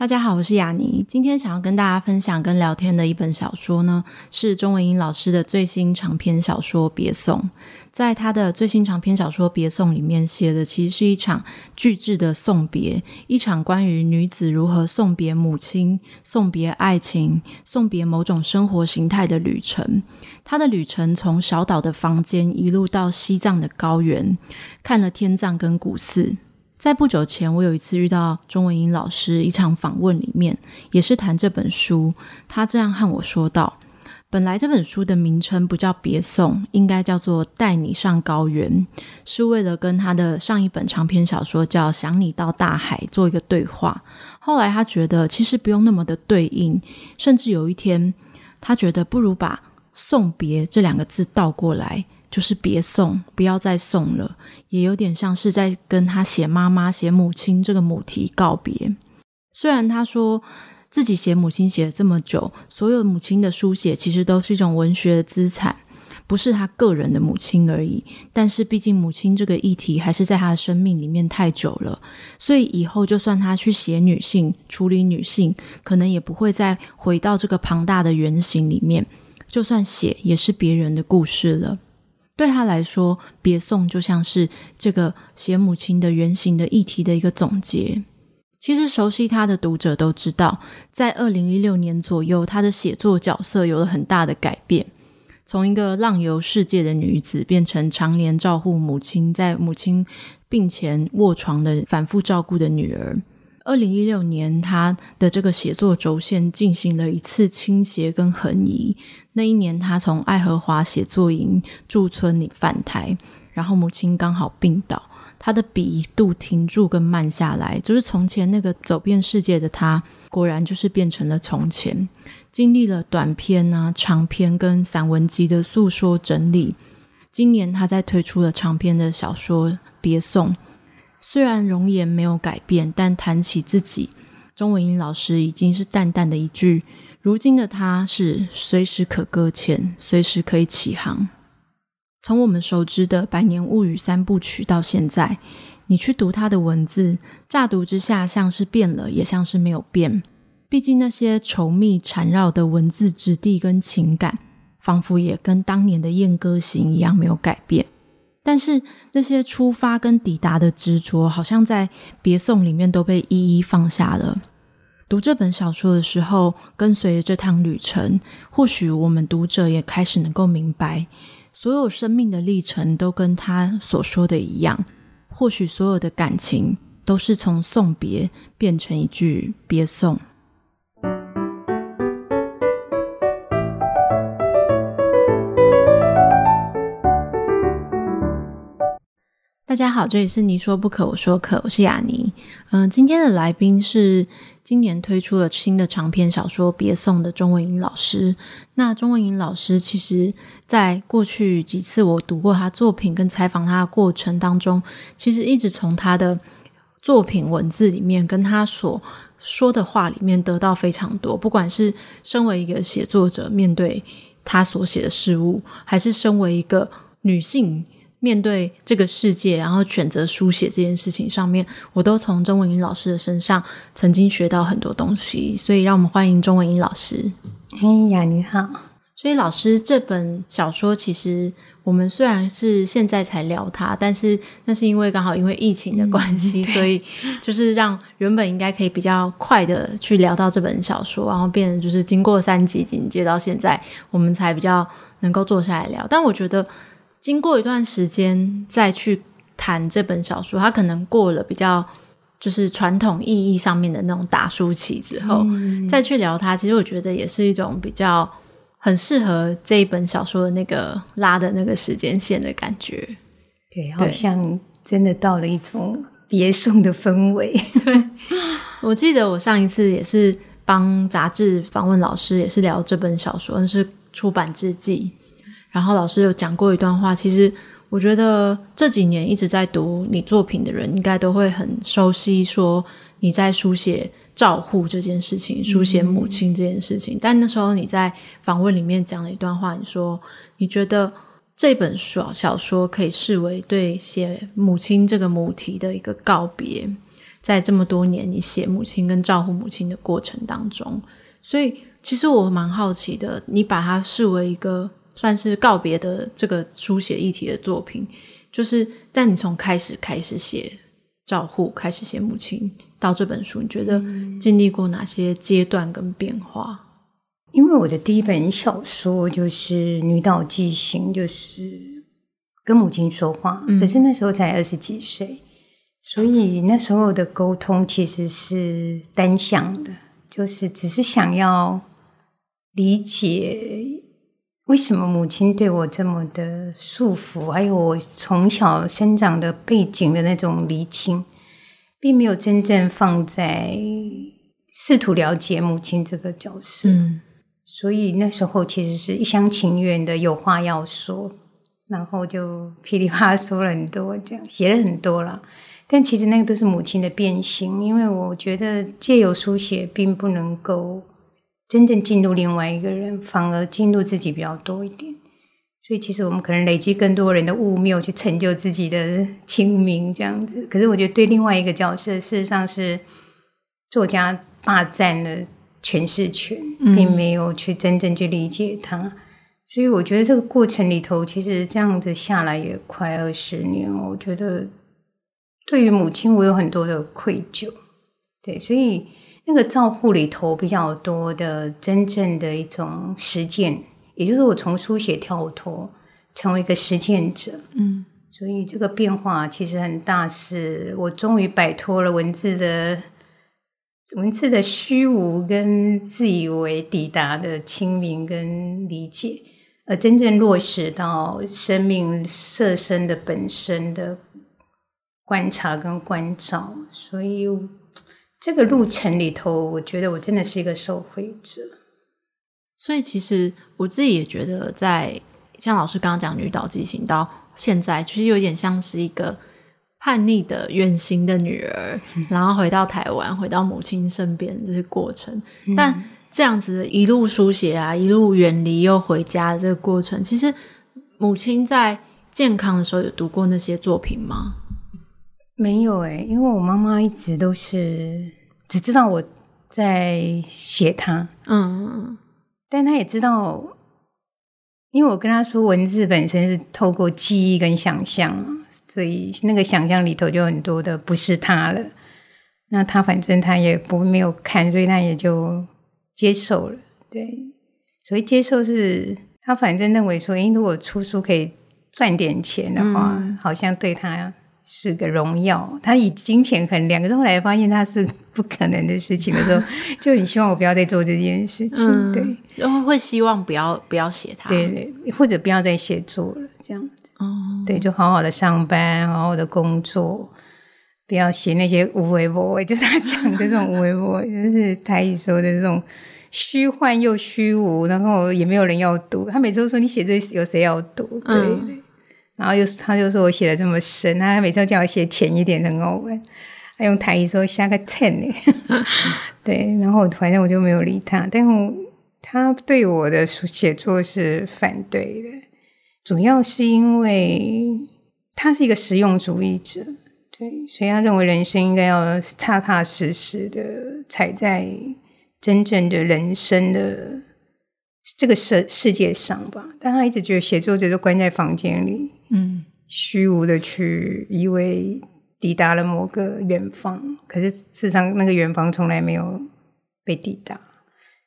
大家好，我是雅妮。今天想要跟大家分享跟聊天的一本小说呢，是钟文英老师的最新长篇小说《别送》。在他的最新长篇小说《别送》里面写的，其实是一场巨制的送别，一场关于女子如何送别母亲、送别爱情、送别某种生活形态的旅程。他的旅程从小岛的房间一路到西藏的高原，看了天葬跟古寺。在不久前，我有一次遇到钟文英老师一场访问，里面也是谈这本书。他这样和我说道：“本来这本书的名称不叫《别送》，应该叫做《带你上高原》，是为了跟他的上一本长篇小说叫《想你到大海》做一个对话。后来他觉得其实不用那么的对应，甚至有一天他觉得不如把‘送别’这两个字倒过来。”就是别送，不要再送了，也有点像是在跟他写妈妈、写母亲这个母题告别。虽然他说自己写母亲写了这么久，所有母亲的书写其实都是一种文学的资产，不是他个人的母亲而已。但是毕竟母亲这个议题还是在他的生命里面太久了，所以以后就算他去写女性、处理女性，可能也不会再回到这个庞大的原型里面。就算写，也是别人的故事了。对他来说，别送就像是这个写母亲的原型的议题的一个总结。其实熟悉他的读者都知道，在二零一六年左右，他的写作角色有了很大的改变，从一个浪游世界的女子，变成常年照顾母亲，在母亲病前卧床的反复照顾的女儿。二零一六年，他的这个写作轴线进行了一次倾斜跟横移。那一年，他从爱荷华写作营驻村里返台，然后母亲刚好病倒，他的笔一度停住跟慢下来。就是从前那个走遍世界的他，果然就是变成了从前。经历了短篇啊、长篇跟散文集的诉说整理，今年他在推出了长篇的小说《别送》。虽然容颜没有改变，但谈起自己，钟文英老师已经是淡淡的一句：“如今的他是随时可搁浅，随时可以起航。”从我们熟知的《百年物语》三部曲到现在，你去读他的文字，乍读之下像是变了，也像是没有变。毕竟那些稠密缠绕的文字质地跟情感，仿佛也跟当年的《燕歌行》一样没有改变。但是那些出发跟抵达的执着，好像在别送里面都被一一放下了。读这本小说的时候，跟随着这趟旅程，或许我们读者也开始能够明白，所有生命的历程都跟他所说的一样。或许所有的感情都是从送别变成一句别送。大家好，这里是你说不可，我说可，我是雅妮。嗯、今天的来宾是今年推出了新的长篇小说《别送》的钟文英老师。那钟文英老师其实在过去几次我读过他作品跟采访他的过程当中，其实一直从他的作品文字里面跟他所说的话里面得到非常多。不管是身为一个写作者面对他所写的事物，还是身为一个女性。面对这个世界，然后选择书写这件事情上面，我都从钟文英老师的身上曾经学到很多东西。所以，让我们欢迎钟文英老师。哎呀，你好。所以，老师这本小说其实我们虽然是现在才聊它，但是那是因为刚好因为疫情的关系，嗯、所以就是让原本应该可以比较快的去聊到这本小说，然后变成就是经过三级紧接到现在，我们才比较能够坐下来聊。但我觉得。经过一段时间再去谈这本小说，它可能过了比较就是传统意义上面的那种打书期之后，嗯、再去聊它，其实我觉得也是一种比较很适合这一本小说的那个拉的那个时间线的感觉。对，好像真的到了一种别送的氛围。对，我记得我上一次也是帮杂志访问老师，也是聊这本小说，那是出版之际。然后老师有讲过一段话，其实我觉得这几年一直在读你作品的人，应该都会很熟悉，说你在书写照护这件事情，书写母亲这件事情。嗯、但那时候你在访问里面讲了一段话，你说你觉得这本书小说可以视为对写母亲这个母题的一个告别，在这么多年你写母亲跟照护母亲的过程当中，所以其实我蛮好奇的，你把它视为一个。算是告别的这个书写议题的作品，就是但你从开始开始写照护，开始写母亲，到这本书，你觉得经历过哪些阶段跟变化？因为我的第一本小说就是《女岛纪行》，就是跟母亲说话，可是那时候才二十几岁，所以那时候的沟通其实是单向的，就是只是想要理解。为什么母亲对我这么的束缚？还有我从小生长的背景的那种厘清，并没有真正放在试图了解母亲这个角色。嗯，所以那时候其实是一厢情愿的有话要说，然后就噼里啪啦说了很多，这样写了很多了。但其实那个都是母亲的变形，因为我觉得借由书写，并不能够。真正进入另外一个人，反而进入自己比较多一点。所以，其实我们可能累积更多人的物没有，去成就自己的清明这样子。可是，我觉得对另外一个角色，事实上是作家霸占了诠释权，并没有去真正去理解他。所以，我觉得这个过程里头，其实这样子下来也快二十年。我觉得对于母亲，我有很多的愧疚。对，所以。那个照护里头比较多的真正的一种实践，也就是我从书写跳脱，成为一个实践者。嗯，所以这个变化其实很大，是我终于摆脱了文字的文字的虚无跟自以为抵达的清明跟理解，而真正落实到生命设身的本身的观察跟关照，所以。这个路程里头，我觉得我真的是一个受惠者。所以，其实我自己也觉得在，在像老师刚刚讲《女岛纪行》到现在，其实有点像是一个叛逆的远行的女儿，嗯、然后回到台湾，回到母亲身边这些过程。嗯、但这样子一路书写啊，一路远离又回家的这个过程，其实母亲在健康的时候有读过那些作品吗？没有哎，因为我妈妈一直都是只知道我在写她，嗯，但她也知道，因为我跟她说文字本身是透过记忆跟想象，所以那个想象里头就很多的不是她了。那她反正她也不没有看，所以她也就接受了。对，所以接受是她反正认为说，诶，如果出书可以赚点钱的话，嗯、好像对她。是个荣耀，他以金钱衡量，可是后来发现他是不可能的事情的时候，就很希望我不要再做这件事情。嗯、对，然后会希望不要不要写他，对对，或者不要再写作了，这样子。哦、对，就好好的上班，好好的工作，不要写那些无为博，就是他讲的这种无为博，就是台语说的这种虚幻又虚无，然后也没有人要读。他每次都说：“你写这有谁要读？”对。嗯然后又，他就说我写的这么深，他每次叫我写浅一点，很好玩。他用台语说下个 ten 呢，对。然后反正我就没有理他，但是他对我的写作是反对的，主要是因为他是一个实用主义者，对，所以他认为人生应该要踏踏实实的踩在真正的人生的这个世世界上吧。但他一直觉得写作者都关在房间里。嗯，虚无的去以为抵达了某个远方，可是事实上那个远方从来没有被抵达。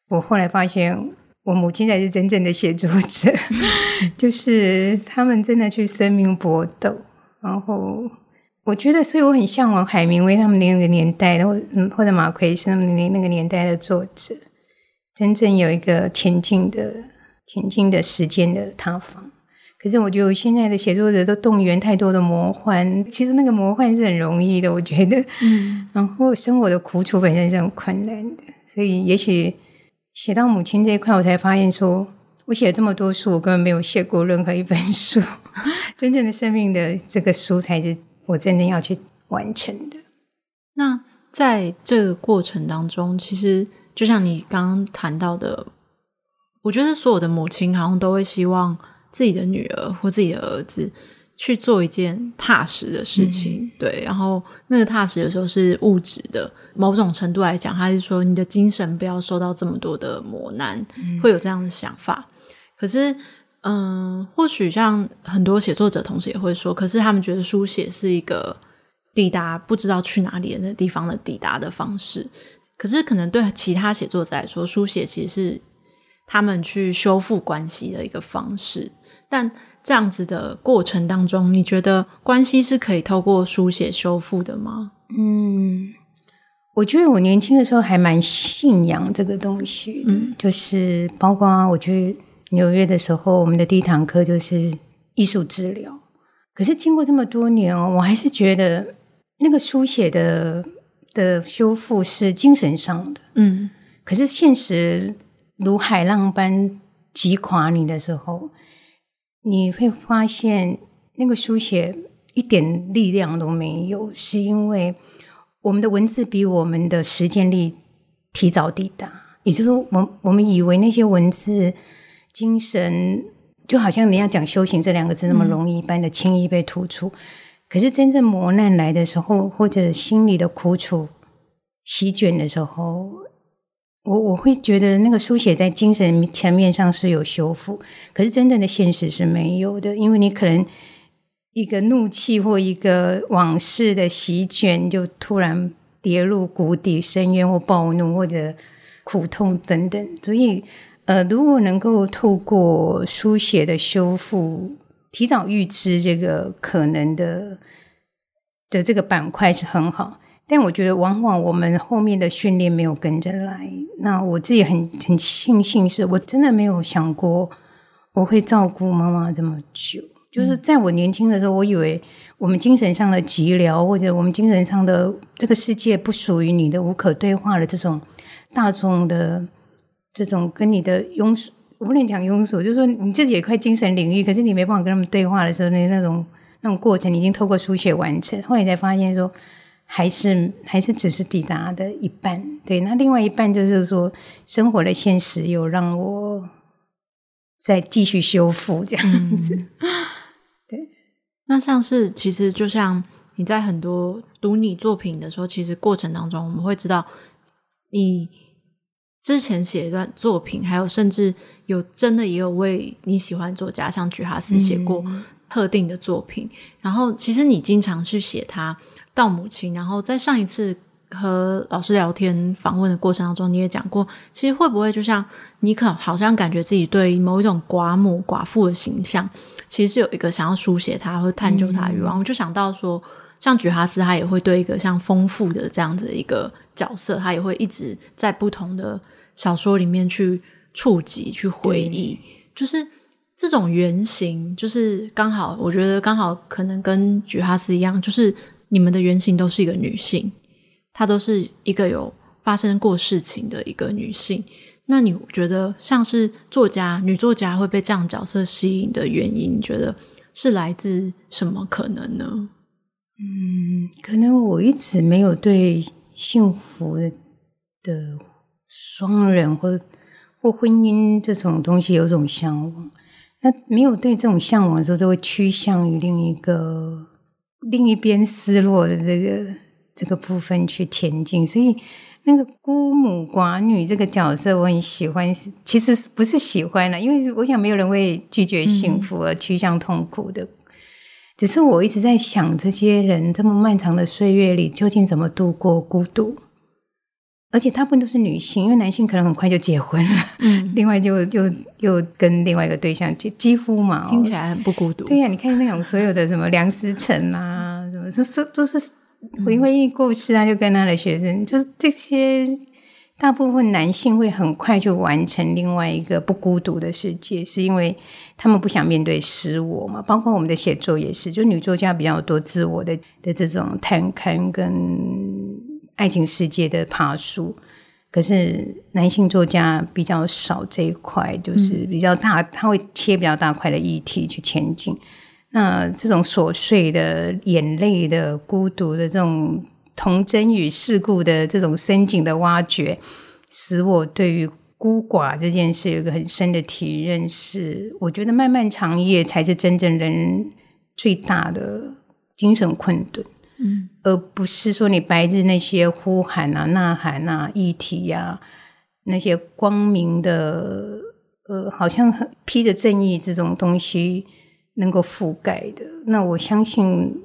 我后来发现，我母亲才是真正的写作者，就是他们真的去生命搏斗。然后我觉得，所以我很向往海明威他们那个年代的，或或者马奎斯他们那那个年代的作者，真正有一个前进的、前进的时间的塌方。可是我觉得我现在的写作者都动员太多的魔幻，其实那个魔幻是很容易的，我觉得。嗯。然后生活的苦楚本身是很困难的，所以也许写到母亲这一块，我才发现说，我写了这么多书，我根本没有写过任何一本书。真正的生命的这个书，才是我真正要去完成的。那在这个过程当中，其实就像你刚刚谈到的，我觉得所有的母亲好像都会希望自己的女儿或自己的儿子去做一件踏实的事情。嗯、对，然后那个踏实的时候是物质的，某种程度来讲，他是说你的精神不要受到这么多的磨难，嗯、会有这样的想法。可是，嗯，或许像很多写作者同时也会说，可是他们觉得书写是一个抵达不知道去哪里的那个地方的抵达的方式。可是，可能对其他写作者来说，书写其实是他们去修复关系的一个方式。但这样子的过程当中，你觉得关系是可以透过书写修复的吗？嗯，我觉得我年轻的时候还蛮信仰这个东西的，嗯，就是包括我去。纽约的时候，我们的第一堂课就是艺术治疗。可是经过这么多年哦，我还是觉得那个书写的的修复是精神上的。嗯，可是现实如海浪般击垮你的时候，你会发现那个书写一点力量都没有，是因为我们的文字比我们的实践力提早抵达。也就是说，我我们以为那些文字。精神就好像人家讲修行这两个字那么容易一般的轻易被突出，嗯、可是真正磨难来的时候，或者心里的苦楚席卷的时候，我我会觉得那个书写在精神层面上是有修复，可是真正的现实是没有的，因为你可能一个怒气或一个往事的席卷，就突然跌入谷底深渊或暴怒或者苦痛等等，所以。呃，如果能够透过书写的修复，提早预知这个可能的的这个板块是很好，但我觉得往往我们后面的训练没有跟着来。那我自己很很庆幸，是我真的没有想过我会照顾妈妈这么久。就是在我年轻的时候，我以为我们精神上的寂寥，或者我们精神上的这个世界不属于你的、无可对话的这种大众的。这种跟你的庸俗，我不能讲庸俗，就是说你自己也快精神领域，可是你没办法跟他们对话的时候，那那种那种过程，你已经透过书写完成。后来才发现说，还是还是只是抵达的一半。对，那另外一半就是说，生活的现实有让我再继续修复这样子。嗯、对，那像是其实就像你在很多读你作品的时候，其实过程当中我们会知道你。之前写一段作品，还有甚至有真的也有为你喜欢作家像菊哈斯写过特定的作品。嗯、然后其实你经常去写他到母亲。然后在上一次和老师聊天访问的过程当中，你也讲过，其实会不会就像你可好像感觉自己对某一种寡母寡妇的形象，其实是有一个想要书写他或探究他的欲望。嗯、我就想到说，像菊哈斯，他也会对一个像丰富的这样子的一个角色，他也会一直在不同的。小说里面去触及、去回忆，就是这种原型，就是刚好，我觉得刚好可能跟菊哈斯一样，就是你们的原型都是一个女性，她都是一个有发生过事情的一个女性。那你觉得像是作家、女作家会被这样角色吸引的原因，你觉得是来自什么可能呢？嗯，可能我一直没有对幸福的。双人或或婚姻这种东西有种向往，那没有对这种向往的时候，就会趋向于另一个另一边失落的这个这个部分去前进。所以，那个孤母寡女这个角色，我很喜欢。其实不是喜欢了，因为我想没有人会拒绝幸福而趋向痛苦的。嗯、只是我一直在想，这些人这么漫长的岁月里，究竟怎么度过孤独？而且大部分都是女性，因为男性可能很快就结婚了，嗯，另外就又又跟另外一个对象，就几乎嘛，听起来很不孤独。对呀、啊，你看那种所有的什么梁思成啊，什么都是都是因为过世啊，就跟他的学生，就是这些大部分男性会很快就完成另外一个不孤独的世界，是因为他们不想面对失我嘛。包括我们的写作也是，就女作家比较多自我的的这种探勘跟。爱情世界的爬树，可是男性作家比较少这一块，就是比较大，他会切比较大块的议题去前进。那这种琐碎的、眼泪的、孤独的这种童真与世故的这种深井的挖掘，使我对于孤寡这件事有一个很深的体认。是我觉得漫漫长夜才是真正人最大的精神困顿。嗯，而不是说你白日那些呼喊啊、呐喊啊、议题呀、啊，那些光明的，呃，好像披着正义这种东西能够覆盖的。那我相信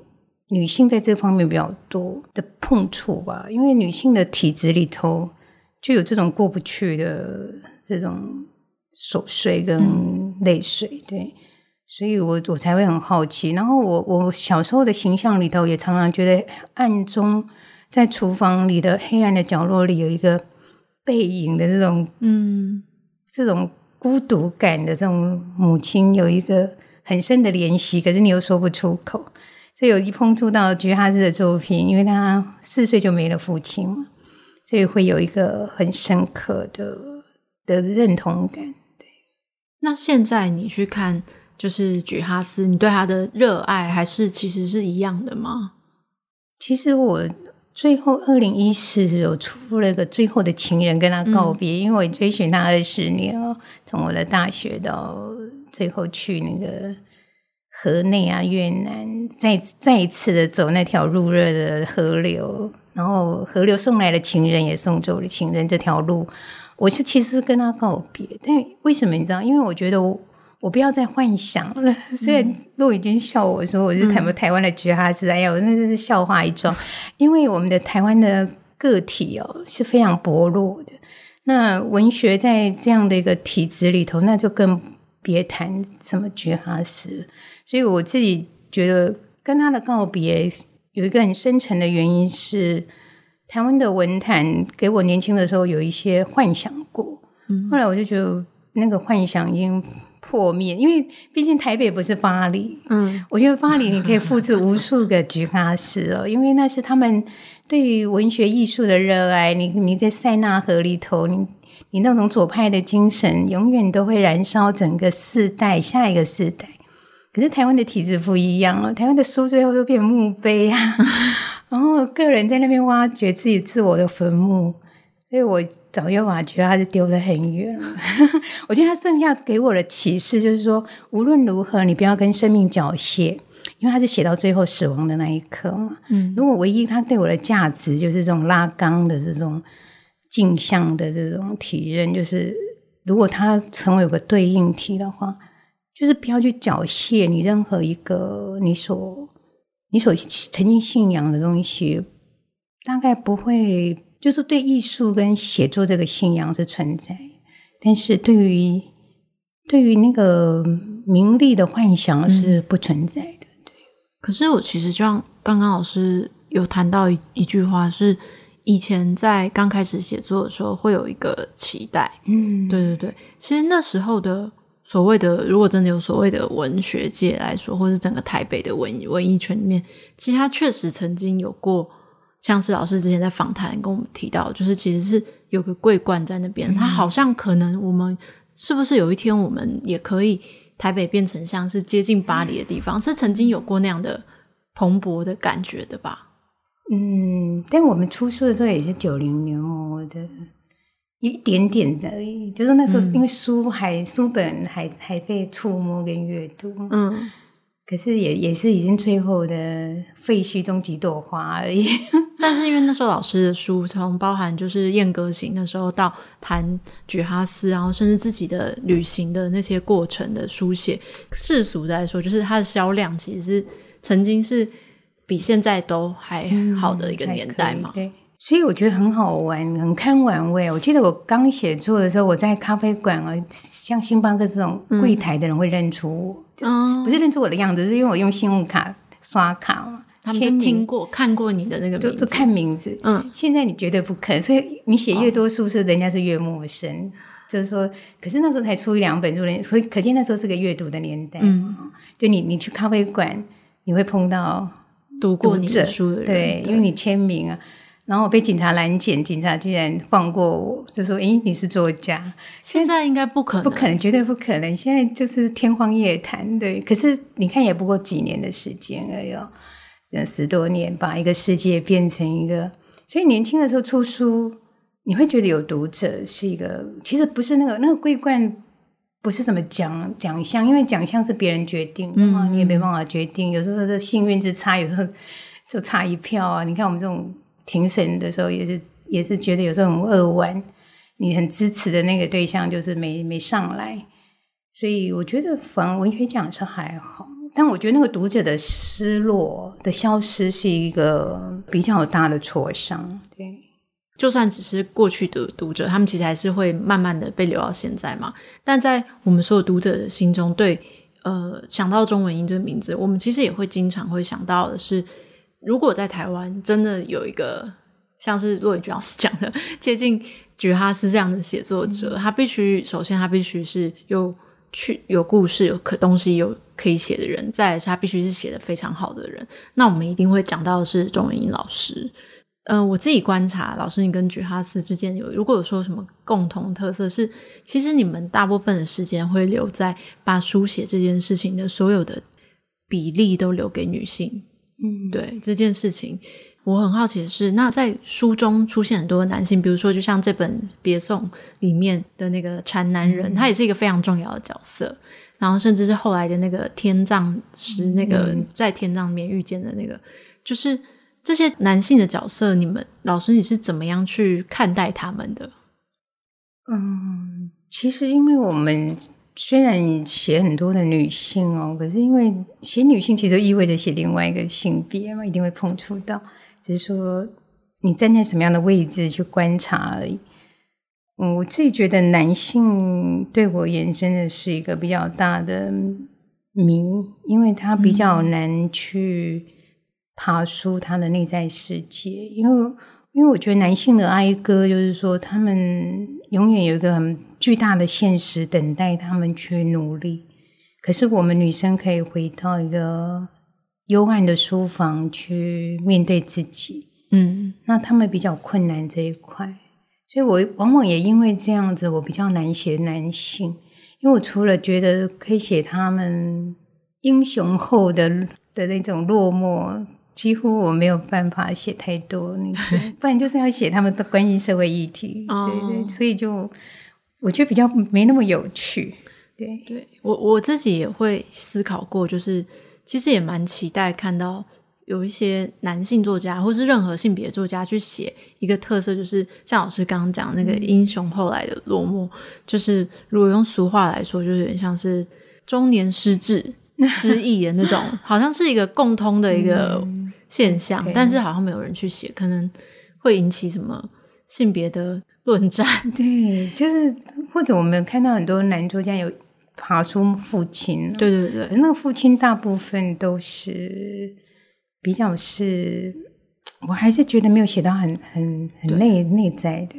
女性在这方面比较多的碰触吧，因为女性的体质里头就有这种过不去的这种琐碎跟泪水，嗯、对。所以我我才会很好奇，然后我我小时候的形象里头也常常觉得暗中在厨房里的黑暗的角落里有一个背影的这种嗯这种孤独感的这种母亲有一个很深的怜惜，可是你又说不出口。所以有一碰触到菊哈斯的作品，因为他四岁就没了父亲嘛，所以会有一个很深刻的的认同感。对，那现在你去看。就是菊哈斯，你对他的热爱还是其实是一样的吗？其实我最后二零一四有出了个《最后的情人》，跟他告别，嗯、因为我追寻他二十年了，从我的大学到最后去那个河内啊、越南，再再一次的走那条入热的河流，然后河流送来的情人也送走了情人这条路，我是其实是跟他告别，但为什么你知道？因为我觉得我。不要再幻想了。虽然陆羽君笑我说我是台台湾的菊哈斯，哎呀，我那真是笑话一桩。因为我们的台湾的个体哦是非常薄弱的。那文学在这样的一个体制里头，那就更别谈什么菊哈斯。所以我自己觉得跟他的告别有一个很深层的原因是，台湾的文坛给我年轻的时候有一些幻想过，后来我就觉得那个幻想已经。破灭，因为毕竟台北不是巴黎。嗯，我觉得巴黎你可以复制无数个菊哈斯哦，因为那是他们对于文学艺术的热爱。你你在塞纳河里头，你你那种左派的精神，永远都会燃烧整个世代，下一个世代。可是台湾的体制不一样哦，台湾的书最后都变墓碑啊，然后个人在那边挖掘自己自我的坟墓。所以我早就挖掘，他就丢得很远了。我觉得他剩下给我的启示就是说，无论如何，你不要跟生命缴械，因为他是写到最后死亡的那一刻嘛。嗯，如果唯一他对我的价值就是这种拉缸的这种镜像的这种体验，就是如果它成为有个对应体的话，就是不要去缴械你任何一个你所你所曾经信仰的东西，大概不会。就是对艺术跟写作这个信仰是存在，但是对于对于那个名利的幻想是不存在的。嗯、对，可是我其实就像刚刚老师有谈到一一句话，是以前在刚开始写作的时候会有一个期待。嗯，对对对，其实那时候的所谓的，如果真的有所谓的文学界来说，或是整个台北的文文艺圈里面，其实他确实曾经有过。像是老师之前在访谈跟我们提到，就是其实是有个桂冠在那边，他、嗯、好像可能我们是不是有一天我们也可以台北变成像是接近巴黎的地方，嗯、是曾经有过那样的蓬勃的感觉的吧？嗯，但我们出书的时候也是九零年末的一点点的就是那时候因为书还、嗯、书本还还被触摸跟阅读，嗯。可是也也是已经最后的废墟中几朵花而已。但是因为那时候老师的书，从包含就是燕歌行的时候到谈举哈斯，然后甚至自己的旅行的那些过程的书写，世俗的来说，就是它的销量其实是曾经是比现在都还好的一个年代嘛。嗯、对，所以我觉得很好玩，很看玩味。我记得我刚写作的时候，我在咖啡馆啊，像星巴克这种柜台的人会认出我。不是认出我的样子，是因为我用信用卡刷卡嘛。他们就听过、看过你的那个名字，就看名字。嗯，现在你绝对不肯，所以你写越多书，是人家是越陌生。哦、就是说，可是那时候才出一两本书，所以可见那时候是个阅读的年代。嗯，就你你去咖啡馆，你会碰到读过你的书的人，对，因为你签名啊。然后我被警察拦检，警察居然放过我，就说：“诶，你是作家。”现在应该不可能，不可能，绝对不可能。现在就是天方夜谭，对。可是你看，也不过几年的时间而已，呃，十多年，把一个世界变成一个。所以年轻的时候出书，你会觉得有读者是一个，其实不是那个那个桂冠，不是什么奖奖项，因为奖项是别人决定的嘛，嗯，你也没办法决定。有时候是幸运之差，有时候 就差一票啊。你看我们这种。评审的时候也是也是觉得有时候很扼腕，你很支持的那个对象就是没没上来，所以我觉得反而文学奖是还好，但我觉得那个读者的失落的消失是一个比较大的挫伤。对，就算只是过去的读者，他们其实还是会慢慢的被留到现在嘛。但在我们所有读者的心中，对呃想到中文英这个名字，我们其实也会经常会想到的是。如果在台湾真的有一个像是骆以军老师讲的接近菊哈斯这样的写作者，嗯、他必须首先他必须是有去有故事有可东西有可以写的人，再来是他必须是写得非常好的人。那我们一定会讲到的是钟文英老师。呃，我自己观察老师你跟菊哈斯之间有如果有说什么共同特色是，其实你们大部分的时间会留在把书写这件事情的所有的比例都留给女性。嗯，对这件事情，我很好奇的是，那在书中出现很多的男性，比如说，就像这本《别送》里面的那个禅男人，嗯，他也是一个非常重要的角色。然后，甚至是后来的那个天葬师，那个在天葬里面遇见的那个，嗯，就是这些男性的角色，你们老师你是怎么样去看待他们的？嗯，其实因为我们。虽然写很多的女性哦，可是因为写女性其实意味着写另外一个性别嘛，一定会碰触到，只是说你站在什么样的位置去观察而已。嗯，我自己觉得男性对我而言真的是一个比较大的谜，因为他比较难去爬出他的内在世界，因为因为我觉得男性的哀歌就是说他们。永远有一个很巨大的现实等待他们去努力，可是我们女生可以回到一个幽暗的书房去面对自己。嗯，那他们比较困难这一块，所以我往往也因为这样子，我比较难写男性，因为我除了觉得可以写他们英雄后的的那种落寞。几乎我没有办法写太多 不然就是要写他们的关心社会议题，对对，所以就我觉得比较没那么有趣。对，对我我自己也会思考过，就是其实也蛮期待看到有一些男性作家，或是任何性别作家去写一个特色，就是像老师刚刚讲那个英雄后来的落寞，嗯、就是如果用俗话来说，就是有点像是中年失智。失忆的那种，好像是一个共通的一个现象，嗯、但是好像没有人去写，可能会引起什么性别的论战。对，就是或者我们看到很多男作家有爬出父亲，对对对，那个父亲大部分都是比较是，我还是觉得没有写到很很很内内在的。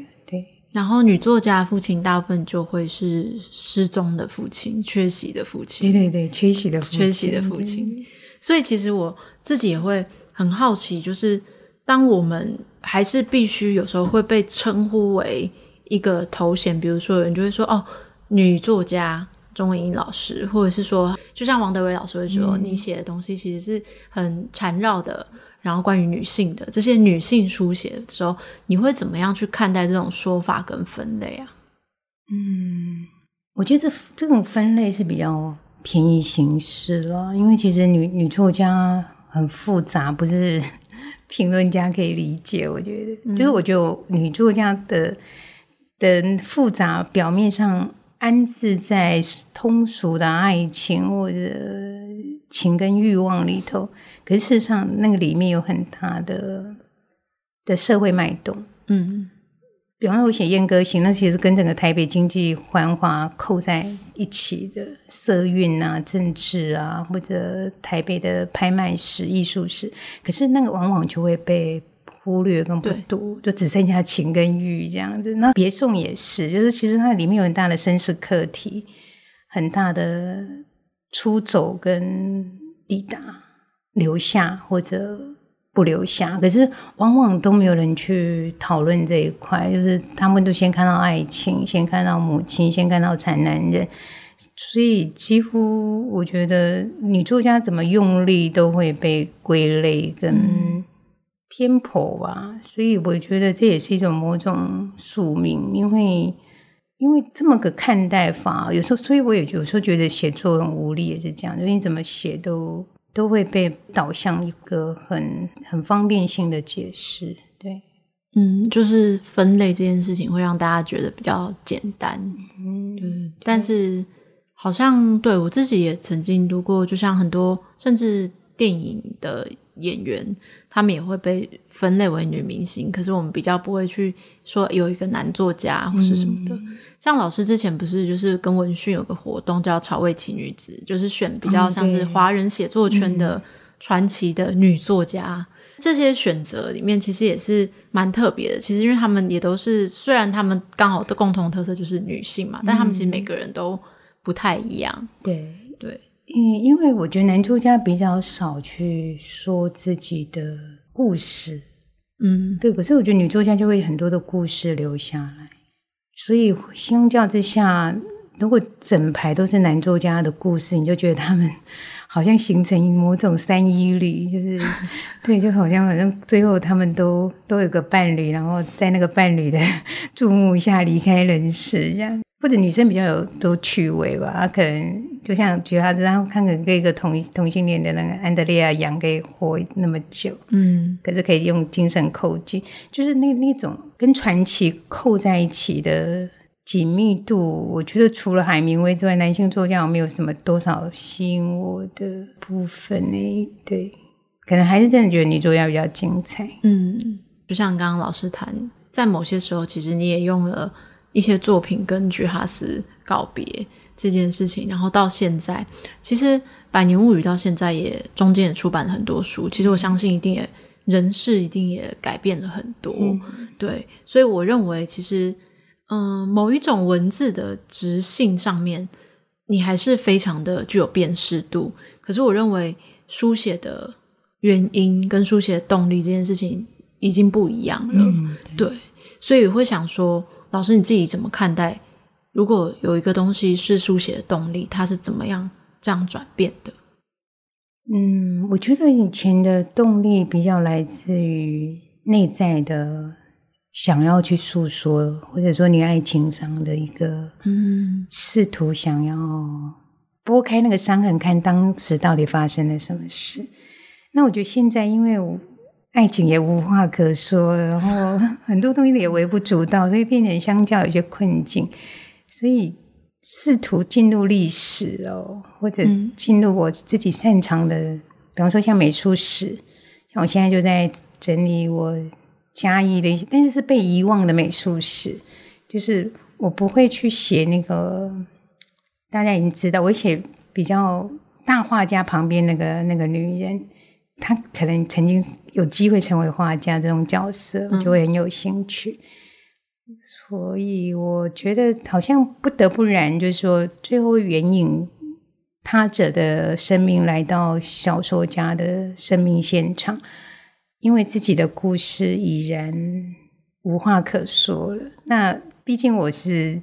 然后女作家父亲大部分就会是失踪的父亲、缺席的父亲。对对对，缺席的父亲缺席的父亲。所以其实我自己也会很好奇，就是当我们还是必须有时候会被称呼为一个头衔，比如说有人就会说哦，女作家钟文英老师，或者是说，就像王德伟老师会说，嗯、你写的东西其实是很缠绕的。然后关于女性的这些女性书写的时候，你会怎么样去看待这种说法跟分类啊？嗯，我觉得这这种分类是比较便宜形式了，因为其实女女作家很复杂，不是 评论家可以理解。我觉得，嗯、就是我觉得我女作家的的复杂，表面上安置在通俗的爱情或者情跟欲望里头。可是事实上，那个里面有很大的的社会脉动。嗯，比方说我写《阉歌行》，那其实跟整个台北经济繁华扣在一起的社运啊、政治啊，或者台北的拍卖史、艺术史。可是那个往往就会被忽略跟不读，就只剩下情跟欲这样子。那别送也是，就是其实它里面有很大的身世课题，很大的出走跟抵达。留下或者不留下，可是往往都没有人去讨论这一块，就是他们都先看到爱情，先看到母亲，先看到惨男人，所以几乎我觉得女作家怎么用力都会被归类跟偏颇吧，嗯、所以我觉得这也是一种某种宿命，因为因为这么个看待法，有时候，所以我也有时候觉得写作很无力，也是这样，就是你怎么写都。都会被导向一个很很方便性的解释，对，嗯，就是分类这件事情会让大家觉得比较简单，嗯，对，但是好像对我自己也曾经读过，就像很多甚至电影的。演员他们也会被分类为女明星，可是我们比较不会去说有一个男作家或是什么的。嗯、像老师之前不是就是跟文讯有个活动叫“潮味奇女子”，就是选比较像是华人写作圈的传奇的女作家。嗯、这些选择里面其实也是蛮特别的。其实因为他们也都是，虽然他们刚好的共同特色就是女性嘛，嗯、但他们其实每个人都不太一样。对对。对嗯，因为我觉得男作家比较少去说自己的故事，嗯，对。可是我觉得女作家就会很多的故事留下来，所以相较之下，如果整排都是男作家的故事，你就觉得他们好像形成某种三一律，就是对，就好像好像最后他们都都有个伴侣，然后在那个伴侣的 注目下离开人世，这样。或者女生比较有多趣味吧，她可能就像觉得她然后看可跟一个同同性恋的那个安德烈亚杨可以活那么久，嗯，可是可以用精神扣紧，就是那那种跟传奇扣在一起的紧密度，我觉得除了海明威之外，男性作家我没有什么多少吸引我的部分呢？对，可能还是真的觉得女作家比较精彩。嗯，就像刚刚老师谈，在某些时候，其实你也用了。一些作品跟居哈斯告别这件事情，然后到现在，其实《百年物语》到现在也中间也出版了很多书。其实我相信，一定也人事一定也改变了很多。嗯、对，所以我认为，其实嗯，某一种文字的直性上面，你还是非常的具有辨识度。可是我认为，书写的原因跟书写的动力这件事情已经不一样了。嗯、对，所以会想说。老师，你自己怎么看待？如果有一个东西是书写的动力，它是怎么样这样转变的？嗯，我觉得以前的动力比较来自于内在的想要去诉说，或者说你爱情上的一个嗯，试图想要拨开那个伤痕，看当时到底发生了什么事。那我觉得现在，因为我。爱情也无话可说，然后很多东西也微不足道，所以变成相较有些困境。所以试图进入历史哦，或者进入我自己擅长的，嗯、比方说像美术史，像我现在就在整理我嘉义的一些，但是是被遗忘的美术史。就是我不会去写那个，大家已经知道，我写比较大画家旁边那个那个女人。他可能曾经有机会成为画家这种角色，我就会很有兴趣。嗯、所以我觉得好像不得不然，就是说最后援引他者的生命来到小说家的生命现场，因为自己的故事已然无话可说了。那毕竟我是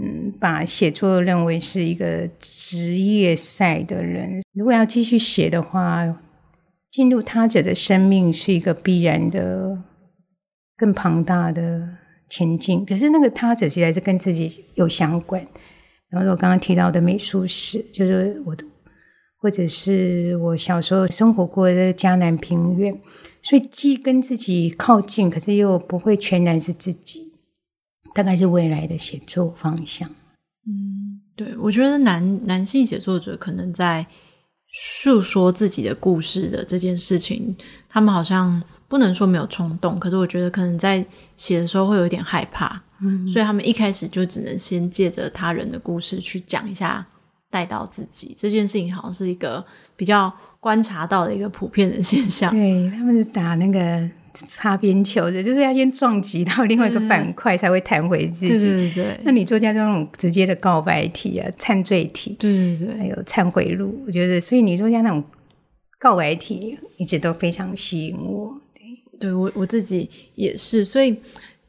嗯，把写作认为是一个职业赛的人，如果要继续写的话。进入他者的生命是一个必然的、更庞大的前进。可是那个他者其实还是跟自己有相关。然后我刚刚提到的美术史，就是我的，或者是我小时候生活过的迦南平原，所以既跟自己靠近，可是又不会全然是自己。大概是未来的写作方向。嗯，对，我觉得男男性写作者可能在。诉说自己的故事的这件事情，他们好像不能说没有冲动，可是我觉得可能在写的时候会有一点害怕，嗯，所以他们一开始就只能先借着他人的故事去讲一下，带到自己这件事情，好像是一个比较观察到的一个普遍的现象。对，他们是打那个。擦边球的，就是要先撞击到另外一个板块，才会弹回自己。对对对。那女作家这种直接的告白体啊、忏罪体，对对对，还有忏悔录，我觉得，所以女作家那种告白体一直都非常吸引我。对，对我我自己也是，所以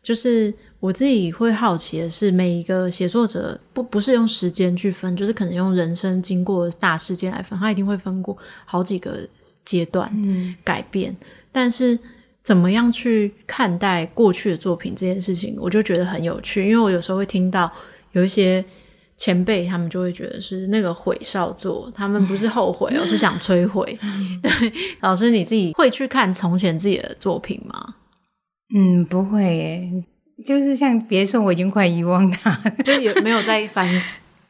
就是我自己会好奇的是，每一个写作者不不是用时间去分，就是可能用人生经过大事件来分，他一定会分过好几个阶段改变，嗯、但是。怎么样去看待过去的作品这件事情，我就觉得很有趣。因为我有时候会听到有一些前辈，他们就会觉得是那个毁少作，他们不是后悔，而 是想摧毁。对，老师你自己会去看从前自己的作品吗？嗯，不会耶，就是像别说，我已经快遗忘它，就也没有再翻。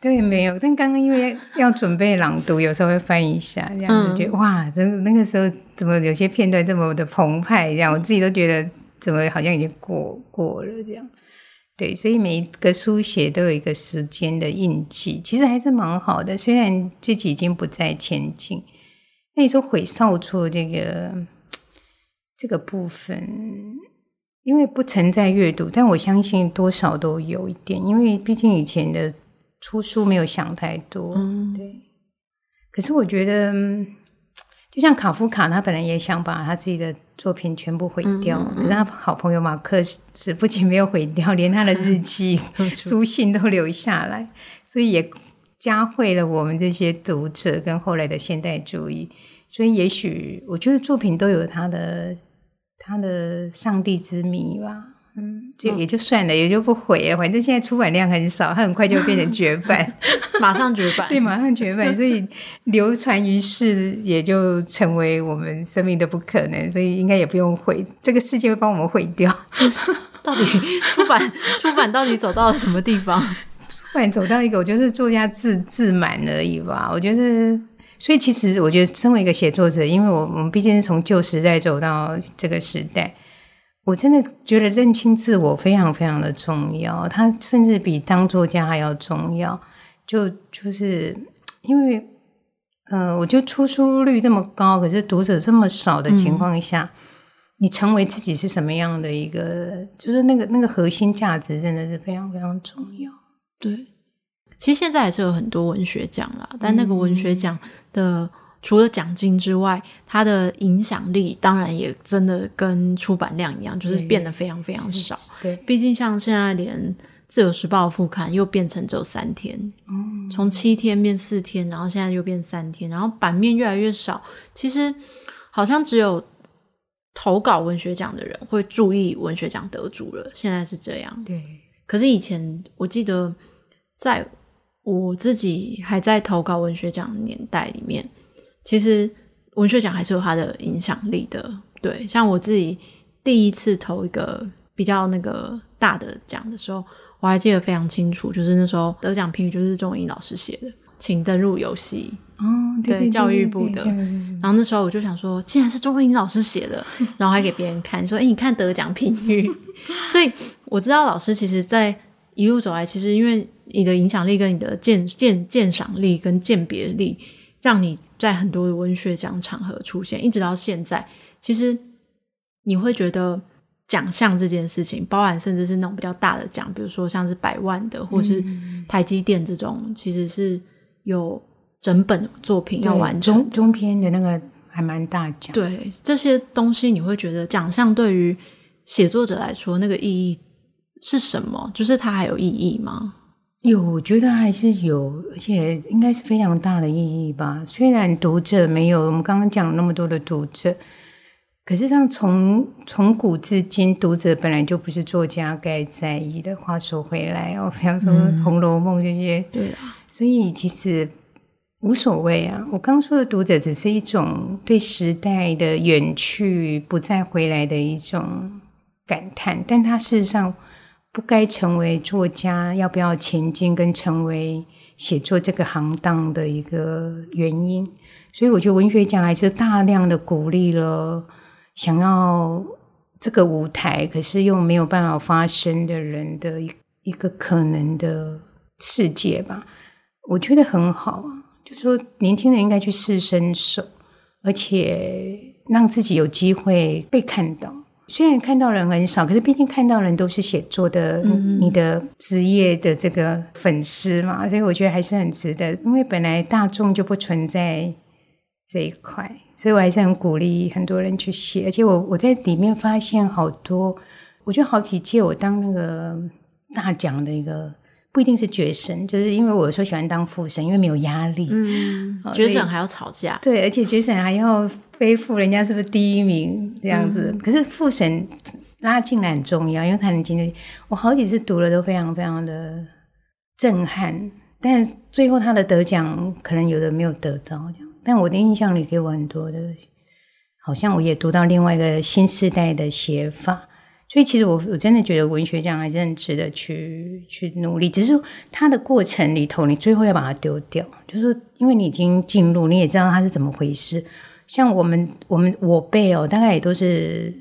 对，没有。但刚刚因为要准备朗读，有时候会翻一下，这样子觉得、嗯、哇，那那个时候怎么有些片段这么的澎湃？这样我自己都觉得怎么好像已经过过了这样。对，所以每一个书写都有一个时间的印记，其实还是蛮好的。虽然自己已经不再前进，那你说毁少作这个这个部分，因为不存在阅读，但我相信多少都有一点，因为毕竟以前的。出书没有想太多，嗯、对。可是我觉得，就像卡夫卡，他本来也想把他自己的作品全部毁掉，嗯嗯嗯，可是他好朋友马克思不仅没有毁掉，连他的日 记、书信都留下来，所以也教会了我们这些读者跟后来的现代主义。所以，也许我觉得作品都有他的他的上帝之谜吧。嗯，就也就算了，嗯、也就不毁了。反正现在出版量很少，它很快就变成绝版，马上绝版。对，马上绝版，所以流传于世也就成为我们生命的不可能，所以应该也不用毁。这个世界会帮我们毁掉。到底出版出版到底走到了什么地方？出版走到一个，我觉得作家自自满而已吧。我觉得，所以其实我觉得，身为一个写作者，因为我我们毕竟是从旧时代走到这个时代。我真的觉得认清自我非常非常的重要，它甚至比当作家还要重要。就就是因为，呃，我觉得出书率这么高，可是读者这么少的情况下，嗯、你成为自己是什么样的一个，就是那个那个核心价值，真的是非常非常重要。对，其实现在还是有很多文学奖啦，但那个文学奖的。嗯除了奖金之外，它的影响力当然也真的跟出版量一样，就是变得非常非常少。对，毕竟像现在连《自由时报》副刊又变成只有三天，嗯，从七天变四天，然后现在又变三天，然后版面越来越少。其实好像只有投稿文学奖的人会注意文学奖得主了。现在是这样。对。可是以前我记得，在我自己还在投稿文学奖的年代里面。其实文学奖还是有它的影响力的，对。像我自己第一次投一个比较那个大的奖的时候，我还记得非常清楚，就是那时候得奖评语就是钟文英老师写的，请登入游戏哦，对，对，对，对，教育部的。然后那时候我就想说，竟然是钟文英老师写的，然后还给别人看，说：“哎，你看得奖评语。”所以我知道老师其实，在一路走来，其实因为你的影响力、跟你的鉴鉴鉴赏力、跟鉴别力。让你在很多的文学奖场合出现，一直到现在，其实你会觉得奖项这件事情，包含甚至是那种比较大的奖，比如说像是百万的，或是台积电这种，嗯、其实是有整本作品要完成中中篇的那个还蛮大奖。对这些东西，你会觉得奖项对于写作者来说，那个意义是什么？就是它还有意义吗？有，我觉得还是有，而且应该是非常大的意义吧。虽然读者没有我们刚刚讲那么多的读者，可是像从从古至今，读者本来就不是作家该在意的。话说回来哦，比方说《红楼梦》这些，嗯、对啊，所以其实无所谓啊。我刚说的读者，只是一种对时代的远去不再回来的一种感叹，但它事实上。不该成为作家，要不要前进，跟成为写作这个行当的一个原因。所以我觉得文学奖还是大量的鼓励了想要这个舞台，可是又没有办法发声的人的一一个可能的世界吧。我觉得很好，就说年轻人应该去试身手，而且让自己有机会被看到。虽然看到人很少，可是毕竟看到人都是写作的，嗯、你的职业的这个粉丝嘛，所以我觉得还是很值得。因为本来大众就不存在这一块，所以我还是很鼓励很多人去写。而且我我在里面发现好多，我觉得好几届我当那个大奖的一个，不一定是绝神，就是因为我有时候喜欢当副神，因为没有压力。嗯，绝审还要吵架，对，而且绝神还要背负人家是不是第一名这样子。嗯、可是副神拉进来很重要，因为他能经历。我好几次读了都非常非常的震撼，但最后他的得奖可能有的没有得到。但我的印象里给我很多的，好像我也读到另外一个新时代的写法，所以其实我我真的觉得文学奖还是很值得去去努力。只是它的过程里头，你最后要把它丢掉，就是因为你已经进入，你也知道它是怎么回事。像我们我们我辈哦，大概也都是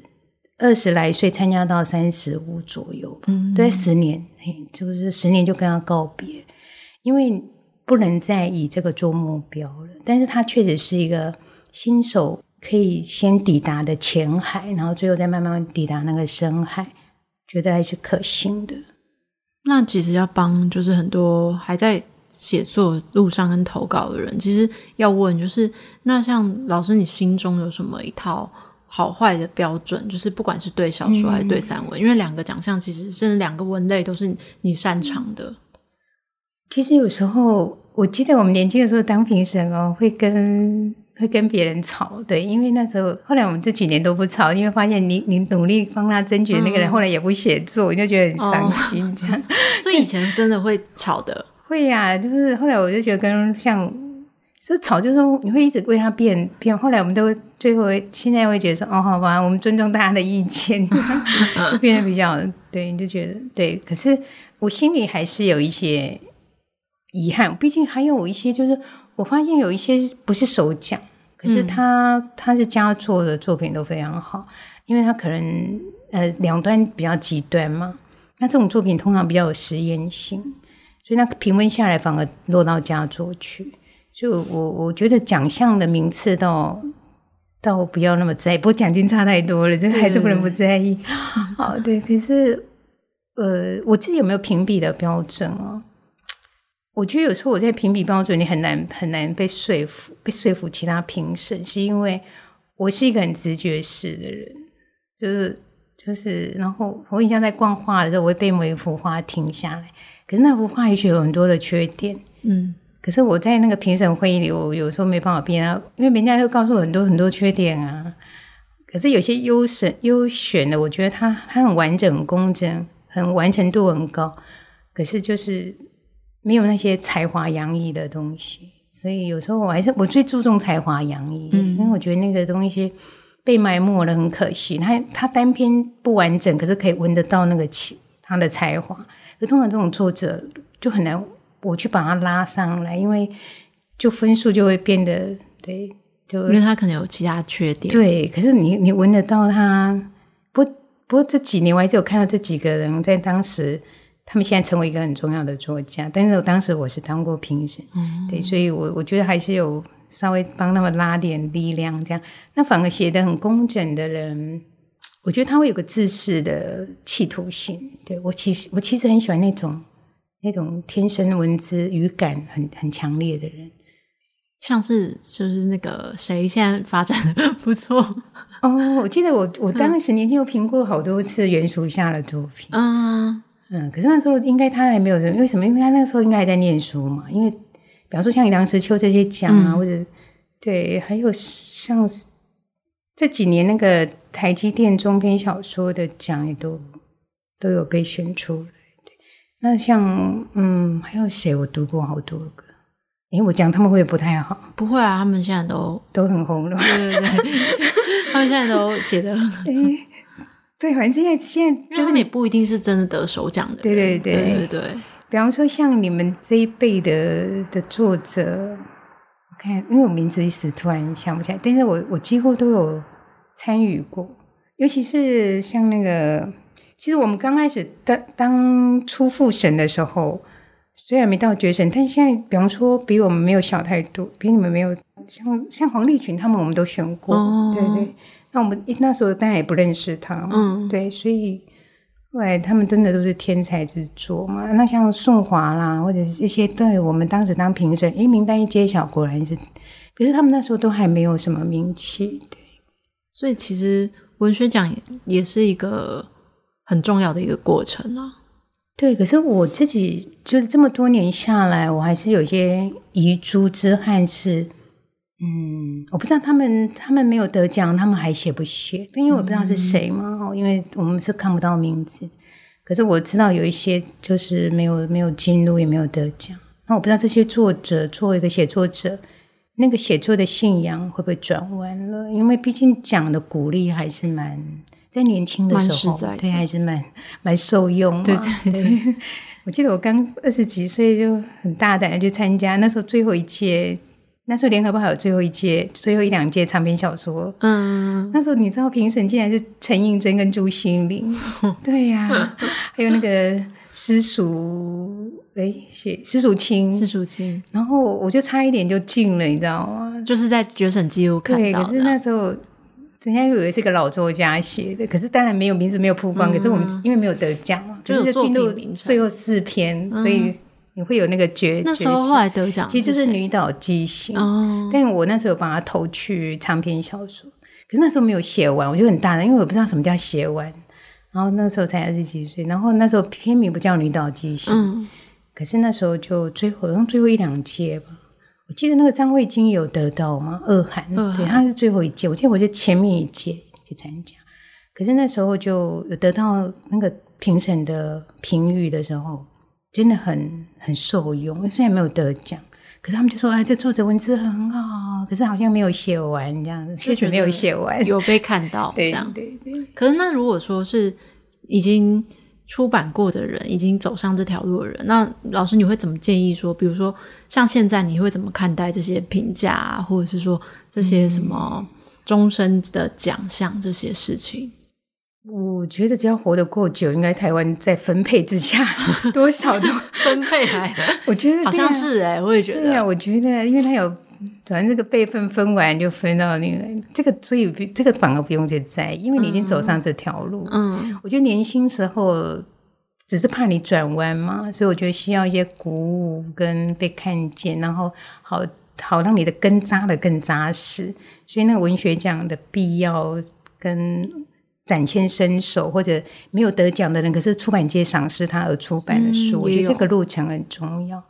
二十来岁参加到三十五左右，嗯，对，十年，就是十年就跟他告别，因为。不能再以这个做目标了，但是它确实是一个新手可以先抵达的浅海，然后最后再慢慢抵达那个深海，觉得还是可行的。那其实要帮就是很多还在写作路上跟投稿的人，其实要问就是，那像老师，你心中有什么一套好坏的标准？就是不管是对小说还是对散文，嗯、因为两个奖项其实甚至两个文类都是你擅长的。其实有时候，我记得我们年轻的时候当评审哦，会跟会跟别人吵，对，因为那时候后来我们这几年都不吵，因为发现你你努力帮他争取的那个人，后来也不写作，你、嗯、就觉得很伤心这样。哦、所以以前真的会吵的，会呀、啊，就是后来我就觉得跟像说吵，就是说你会一直为他辩辩。后来我们都最后现在会觉得说，哦，好吧，我们尊重大家的意见，就 变得比较对，你就觉得对。可是我心里还是有一些。遗憾，毕竟还有一些，就是我发现有一些不是首奖，可是他、嗯、他是佳作的作品都非常好，因为他可能呃两端比较极端嘛，那这种作品通常比较有实验性，所以那评分下来反而落到佳作去，所以我我觉得奖项的名次倒倒不要那么在意，不过奖金差太多了，这个还是不能不在意。对好，对，可是呃，我自己有没有评比的标准啊？我觉得有时候我在评比标准，你很难很难被说服，被说服其他评审，是因为我是一个很直觉式的人，就是就是，然后我印象在逛画的时候，我会被某一幅画停下来，可是那幅画也许有很多的缺点，嗯，可是我在那个评审会议里，我有时候没办法变啊，因为人家都告诉我很多很多缺点啊，可是有些优审优选的，我觉得它它很完整、很工整、很完成度很高，可是就是。没有那些才华洋溢的东西，所以有时候我还是我最注重才华洋溢，嗯、因为我觉得那个东西被埋没了很可惜。他他单篇不完整，可是可以闻得到那个气，他的才华。而通常这种作者就很难我去把他拉上来，因为就分数就会变得对，就因为他可能有其他缺点。对，可是你你闻得到他。不不过这几年我还是有看到这几个人在当时。他们现在成为一个很重要的作家，但是我当时我是当过评审，嗯、对，所以我我觉得还是有稍微帮他们拉点力量，这样。那反而写得很工整的人，我觉得他会有个自私的企图心。对，我其实我其实很喜欢那种那种天生文字语感很很强烈的人，像是就是那个谁现在发展的不错哦，我记得我我当时年轻又评过好多次原属下的作品，嗯。嗯，可是那时候应该他还没有人，因为什么？因为他那个时候应该还在念书嘛。因为比方说像梁实秋这些奖啊，嗯、或者对，还有像这几年那个台积电中篇小说的奖也都都有被选出来。对，那像嗯，还有谁？我读过好多个。哎，我讲他们会不太好？不会啊，他们现在都都很红了。对对对，他们现在都写的。对，反正现在现在就是你不一定是真的得首奖的。对对对对对对。比方说像你们这一辈的的作者，我看因为我名字一时突然想不起来，但是我我几乎都有参与过，尤其是像那个，其实我们刚开始当当初复审的时候，虽然没到决审，但现在比方说比我们没有小太多，比你们没有像像黄立群他们，我们都选过，哦、对对。那我们那时候当然也不认识他，嗯，对，所以后来他们真的都是天才之作嘛。那像宋华啦，或者是一些对我们当时当评审，诶，名单一揭晓，果然是可是他们那时候都还没有什么名气，对。所以其实文学奖也是一个很重要的一个过程啊。对，可是我自己就是这么多年下来，我还是有一些遗珠之憾是，嗯，我不知道他们他们没有得奖，他们还写不写？因为我不知道是谁嘛，嗯、因为我们是看不到名字。可是我知道有一些就是没有没有进入，也没有得奖。那我不知道这些作者作为一个写作者，那个写作的信仰会不会转弯了？因为毕竟奖的鼓励还是蛮。在年轻的时候，对，还是蛮蛮受用。对对对，对，我记得我刚二十几岁就很大胆的去参加，那时候最后一届，那时候联合报还有最后一届，最后一两届长篇小说。嗯，那时候你知道评审竟然是陈映真跟朱心凌，对呀、啊，还有那个施淑，哎，写施淑清，施淑清，然后我就差一点就进了，你知道吗？就是在决审记录看到的。对，可是那时候。人家以为是个老作家写的，可是当然没有名字，没有曝光。嗯、可是我们因为没有得奖嘛，就是进入最后四篇，嗯、所以你会有那个决。那时候后来得奖，其实就是《女岛纪行》哦。但我那时候有把它投去长篇小说，可是那时候没有写完，我就很大胆，因为我不知道什么叫写完。然后那时候才二十几岁，然后那时候片名不叫《女岛纪行》，嗯，可是那时候就最后，好像最后一两届吧。我记得那个张慧晶有得到吗？二韩，对，他是最后一届。我记得我是前面一届去参加，可是那时候就有得到那个评审的评语的时候，真的很很受用。虽然没有得奖，可是他们就说：“哎，这作者文字很好，可是好像没有写完这样子，确实没有写完，有被看到 这样。”对对对。可是那如果说是已经。出版过的人，已经走上这条路的人，那老师你会怎么建议说？比如说像现在，你会怎么看待这些评价啊，或者是说这些什么终身的奖项这些事情？我觉得只要活得够久，应该台湾在分配之下 多少都 分配来。我觉得、啊、好像是哎、欸，我也觉得。对啊，我觉得，因为他有。反正这个辈分分完就分到那个这个，所以这个反而不用去在意，因为你已经走上这条路。嗯，我觉得年轻时候只是怕你转弯嘛，所以我觉得需要一些鼓舞跟被看见，然后好好让你的根扎得更扎实。所以那个文学奖的必要跟展现身手，或者没有得奖的人，可是出版界赏识他而出版的书，嗯，我觉得这个路程很重要。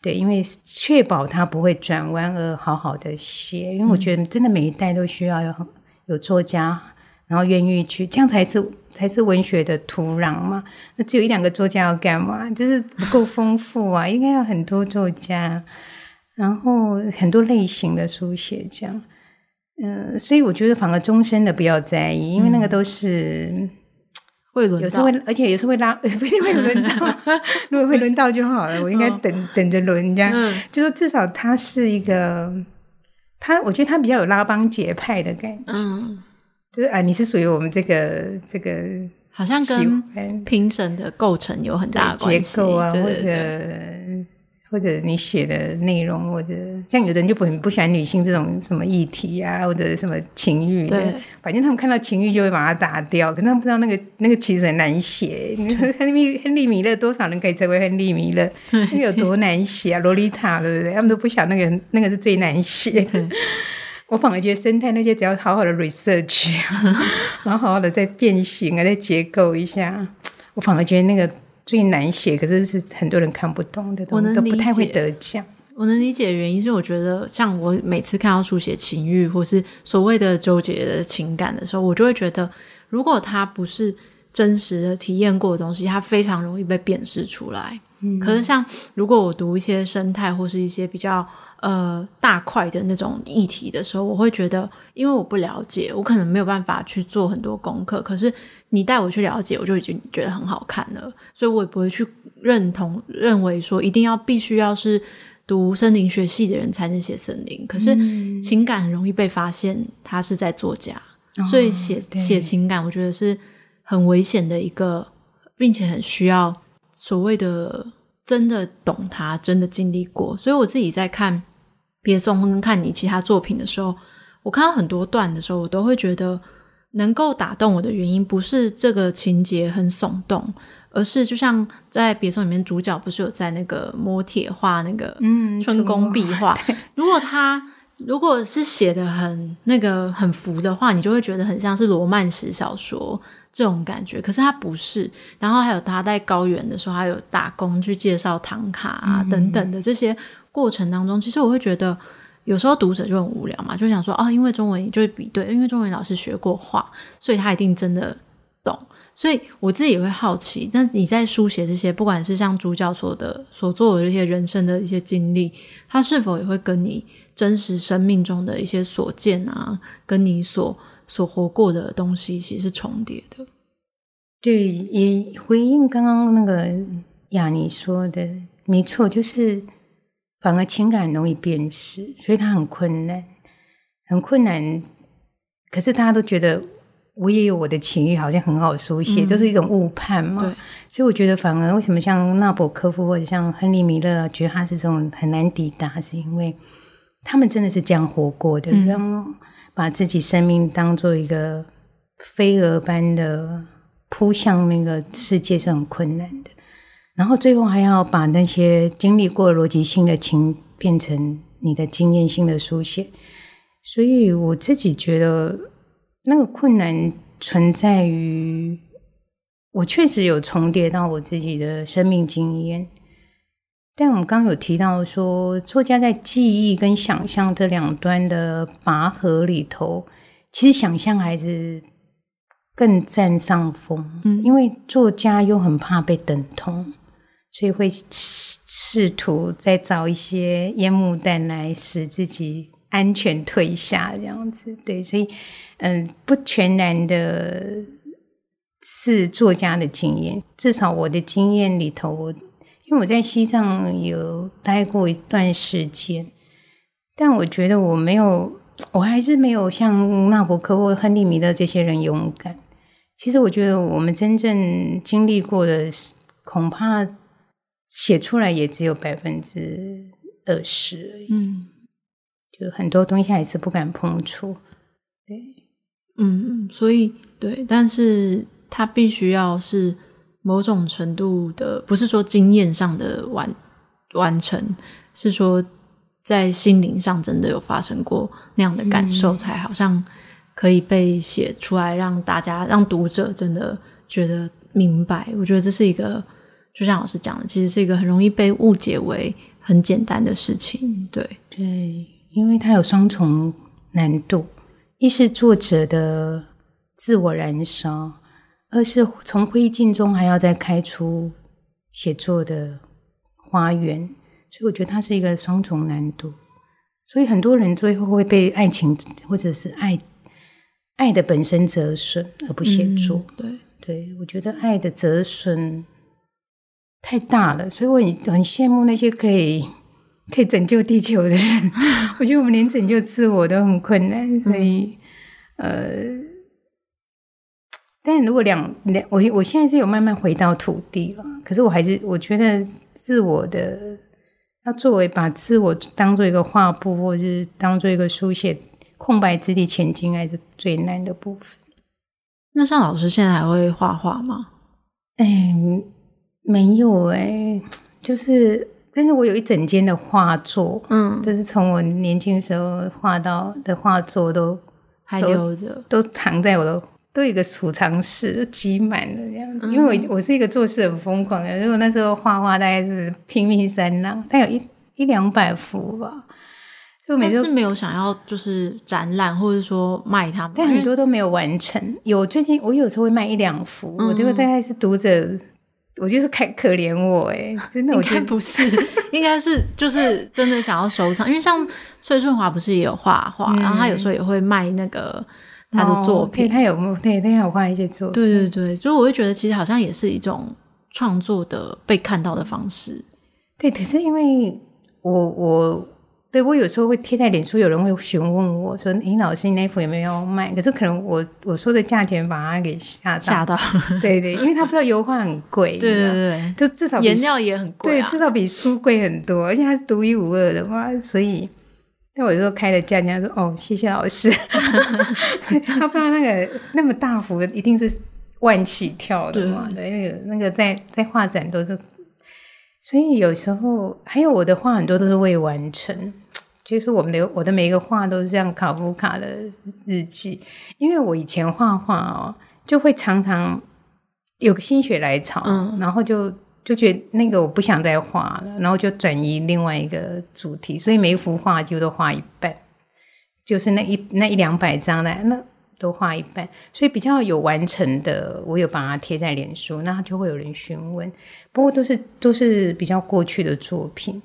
对，因为确保他不会转弯而好好的写，因为我觉得真的每一代都需要有有作家，然后愿意去，这样才是才是文学的土壤嘛。那只有一两个作家要干嘛？就是不够丰富啊，应该要很多作家，然后很多类型的书写这样。嗯、呃，所以我觉得反而终身的不要在意，因为那个都是。嗯会轮到，有时候会，而且有时候会拉，不一定会轮到。如果会轮到就好了，我应该等、哦、等着轮这样。嗯、就说至少他是一个，他我觉得他比较有拉帮结派的感觉。嗯，就是啊，你是属于我们这个这个，好像跟评审的构成有很大的关系结构啊，或者。或者你写的内容，或者像有的人就不很不喜欢女性这种什么议题啊，或者什么情欲的，对，反正他们看到情欲就会把它打掉。可是他们不知道那个那个其实很难写。亨利亨利米勒多少人可以成为亨利米勒？那个有多难写啊？洛丽塔对不对？他们都不晓得那个那个是最难写的。我反而觉得生态那些只要好好的 research，然后好好的再变形啊，再结构一下，我反而觉得那个。最难写，可是是很多人看不懂的，都都不太会得奖。我能理解的原因是，我觉得像我每次看到书写情欲或是所谓的纠结的情感的时候，我就会觉得，如果它不是真实的体验过的东西，它非常容易被辨识出来。嗯，可是像如果我读一些生态或是一些比较。呃，大块的那种议题的时候，我会觉得，因为我不了解，我可能没有办法去做很多功课。可是你带我去了解，我就已经觉得很好看了，所以我也不会去认同认为说一定要必须要是读森林学系的人才能写森林。可是情感很容易被发现，他是在作假，嗯、所以写写情感，我觉得是很危险的一个，并且很需要所谓的真的懂他，真的经历过。所以我自己在看。别送跟看你其他作品的时候，我看到很多段的时候，我都会觉得能够打动我的原因，不是这个情节很耸动，而是就像在别送里面，主角不是有在那个摸铁画那个嗯春宫壁画，如果他如果是写的很那个很浮的话，你就会觉得很像是罗曼史小说这种感觉。可是他不是。然后还有他在高原的时候，还有打工去介绍唐卡啊、嗯、等等的这些过程当中，其实我会觉得有时候读者就很无聊嘛，就想说啊，因为中文就是比对，因为中文老师学过画，所以他一定真的懂。所以我自己也会好奇，但是你在书写这些，不管是像主角所的所做的这些人生的一些经历，他是否也会跟你真实生命中的一些所见啊，跟你所所活过的东西其实是重叠的？对，也回应刚刚那个雅尼说的，没错，就是反而情感很容易辨识，所以他很困难，很困难。可是大家都觉得。我也有我的情欲，好像很好书写，嗯、就是一种误判嘛。对，所以我觉得反而为什么像纳博科夫或者像亨利米勒，觉得他是这种很难抵达，是因为他们真的是这样活过的，然后、嗯、把自己生命当做一个飞蛾般的扑向那个世界是很困难的，然后最后还要把那些经历过逻辑性的情变成你的经验性的书写，所以我自己觉得。那个困难存在于，我确实有重叠到我自己的生命经验，但我们刚刚有提到说，作家在记忆跟想象这两端的拔河里头，其实想象还是更占上风。嗯，因为作家又很怕被等同，所以会试图再找一些烟幕弹来使自己安全退下，这样子。对，所以。嗯，不全然的是作家的经验，至少我的经验里头，我因为我在西藏有待过一段时间，但我觉得我没有，我还是没有像纳博科或亨利米勒这些人勇敢。其实我觉得我们真正经历过的，恐怕写出来也只有百分之二十而已。嗯，就很多东西还是不敢碰触。对。嗯，所以对，但是他必须要是某种程度的，不是说经验上的完完成，是说在心灵上真的有发生过那样的感受，嗯、才好像可以被写出来，让大家让读者真的觉得明白。我觉得这是一个，就像老师讲的，其实是一个很容易被误解为很简单的事情。对对，因为它有双重难度。一是作者的自我燃烧，二是从灰烬中还要再开出写作的花园，所以我觉得它是一个双重难度。所以很多人最后会被爱情或者是爱爱的本身折损，而不写作。嗯、对对，我觉得爱的折损太大了，所以我很很羡慕那些可以。可以拯救地球的人，我觉得我们连拯救自我都很困难，所以，嗯、呃，但如果两两，我我现在是有慢慢回到土地了，可是我还是我觉得自我的要作为把自我当做一个画布，或者是当做一个书写空白之地前进，还是最难的部分。那像老师现在还会画画吗？哎，没有哎，就是。但是我有一整间的画作，嗯，就是从我年轻时候画到的画作都还留着，都藏在我的都有一个储藏室，都积满了这样子。嗯、因为我我是一个做事很疯狂的，如果那时候画画大概是拼命三郎，大概有一一两百幅吧。就每次是没有想要就是展览或者说卖它们，但很多都没有完成。有最近我有时候会卖一两幅，嗯、我觉得大概是读者。我就是看可怜我哎，真的，我觉得不是，应该是就是真的想要收藏，因为像 崔顺华不是也有画画，嗯、然后他有时候也会卖那个他的作品，哦、他有对，他有画一些作品，对对对，所以我会觉得其实好像也是一种创作的被看到的方式，对，可是因为我我。对，我有时候会贴在脸书，有人会询问我说：“林老师，你那幅有没有要卖？”可是可能我我说的价钱把他给吓到，吓到。对对，因为他不知道油画很贵，对对对，就至少颜料也很贵，对，至少比书贵很多，而且它是独一无二的嘛，所以，但我有时候开的价人家说：“哦，谢谢老师。”他不知道那个那么大幅一定是万起跳的嘛？对，那个那个在在画展都是。所以有时候还有我的画很多都是未完成，就是我们的我的每一个画都是像卡夫卡的日记，因为我以前画画哦，就会常常有个心血来潮，嗯、然后就就觉得那个我不想再画了，然后就转移另外一个主题，所以每一幅画就都画一半，就是那一那一两百张的那。都画一半，所以比较有完成的，我有把它贴在脸书，那就会有人询问。不过都是都是比较过去的作品，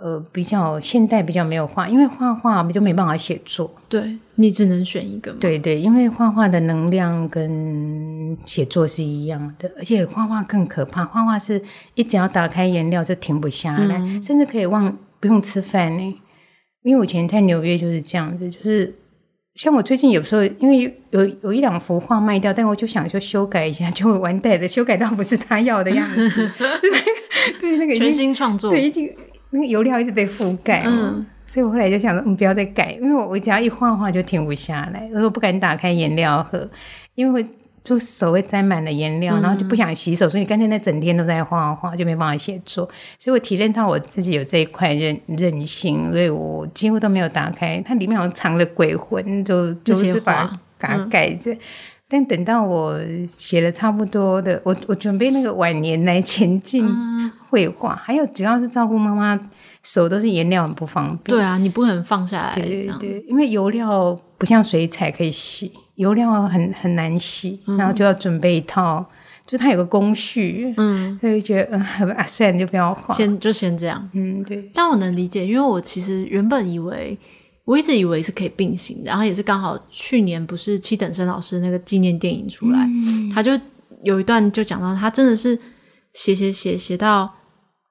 呃，比较现代比较没有画，因为画画就没办法写作。对，你只能选一个嘛。对对，因为画画的能量跟写作是一样的，而且画画更可怕，画画是一只要打开颜料就停不下来，嗯、甚至可以忘不用吃饭呢。因为我以前在纽约就是这样子，就是。像我最近有时候，因为有有，有一两幅画卖掉，但我就想说修改一下，就完蛋了，修改到不是他要的样子，就那个对那个全新创作，对，已经那个油料一直被覆盖，嗯，所以我后来就想说，嗯，不要再改，因为我我只要一画画就停不下来，我说不敢打开颜料盒，因为会。就手会沾满了颜料，然后就不想洗手，嗯、所以你干脆那整天都在画画，就没办法写作。所以我体认到我自己有这一块韧韧性，所以我几乎都没有打开。它里面好像藏了鬼魂，就就是把它盖着。嗯、但等到我写了差不多的，我我准备那个晚年来前进绘画，嗯、还有主要是照顾妈妈，手都是颜料很不方便。对啊，你不可能放下来。对对对，因为油料不像水彩可以洗。油料很很难洗，然后就要准备一套，嗯、就它有个工序，嗯，所以觉得嗯，啊，算了，就不要画，先就先这样，嗯，对。但我能理解，因为我其实原本以为，我一直以为是可以并行的，然后也是刚好去年不是七等生老师那个纪念电影出来，嗯、他就有一段就讲到，他真的是写写写写到。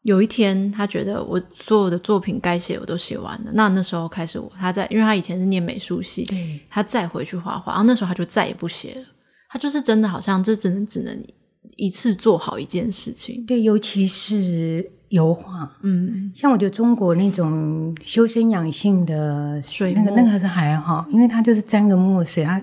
有一天，他觉得我所有的作品该写我都写完了。那那时候开始，我他在，因为他以前是念美术系，对他再回去画画，然后那时候他就再也不写了。他就是真的好像这只能只能一次做好一件事情。对，尤其是油画，嗯，像我觉得中国那种修身养性的水，那个那个是还好，因为它就是沾个墨水，它。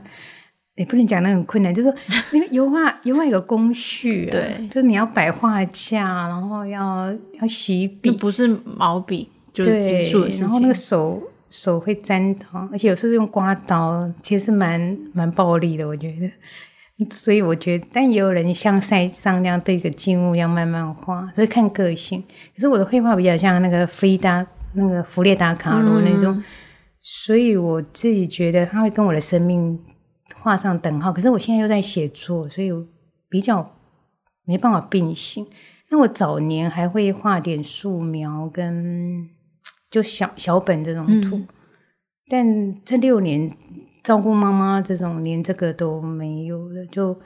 也不能讲那很困难，就是说那个油画，油画有个工序，啊，对，就是你要摆画架，然后要要洗笔，不是毛笔就结束的事情。然后那个手手会沾到，而且有时候用刮刀，其实蛮蛮暴力的，我觉得。所以我觉得，但也有人像塞尚那样对着静物要慢慢画，所以看个性。可是我的绘画比较像那个弗里达，那个弗列达卡罗那种，嗯、所以我自己觉得他会跟我的生命。画上等号，可是我现在又在写作，所以我比较没办法并行。那我早年还会画点素描跟就小小本这种图，嗯、但这六年照顾妈妈这种连这个都没有了，就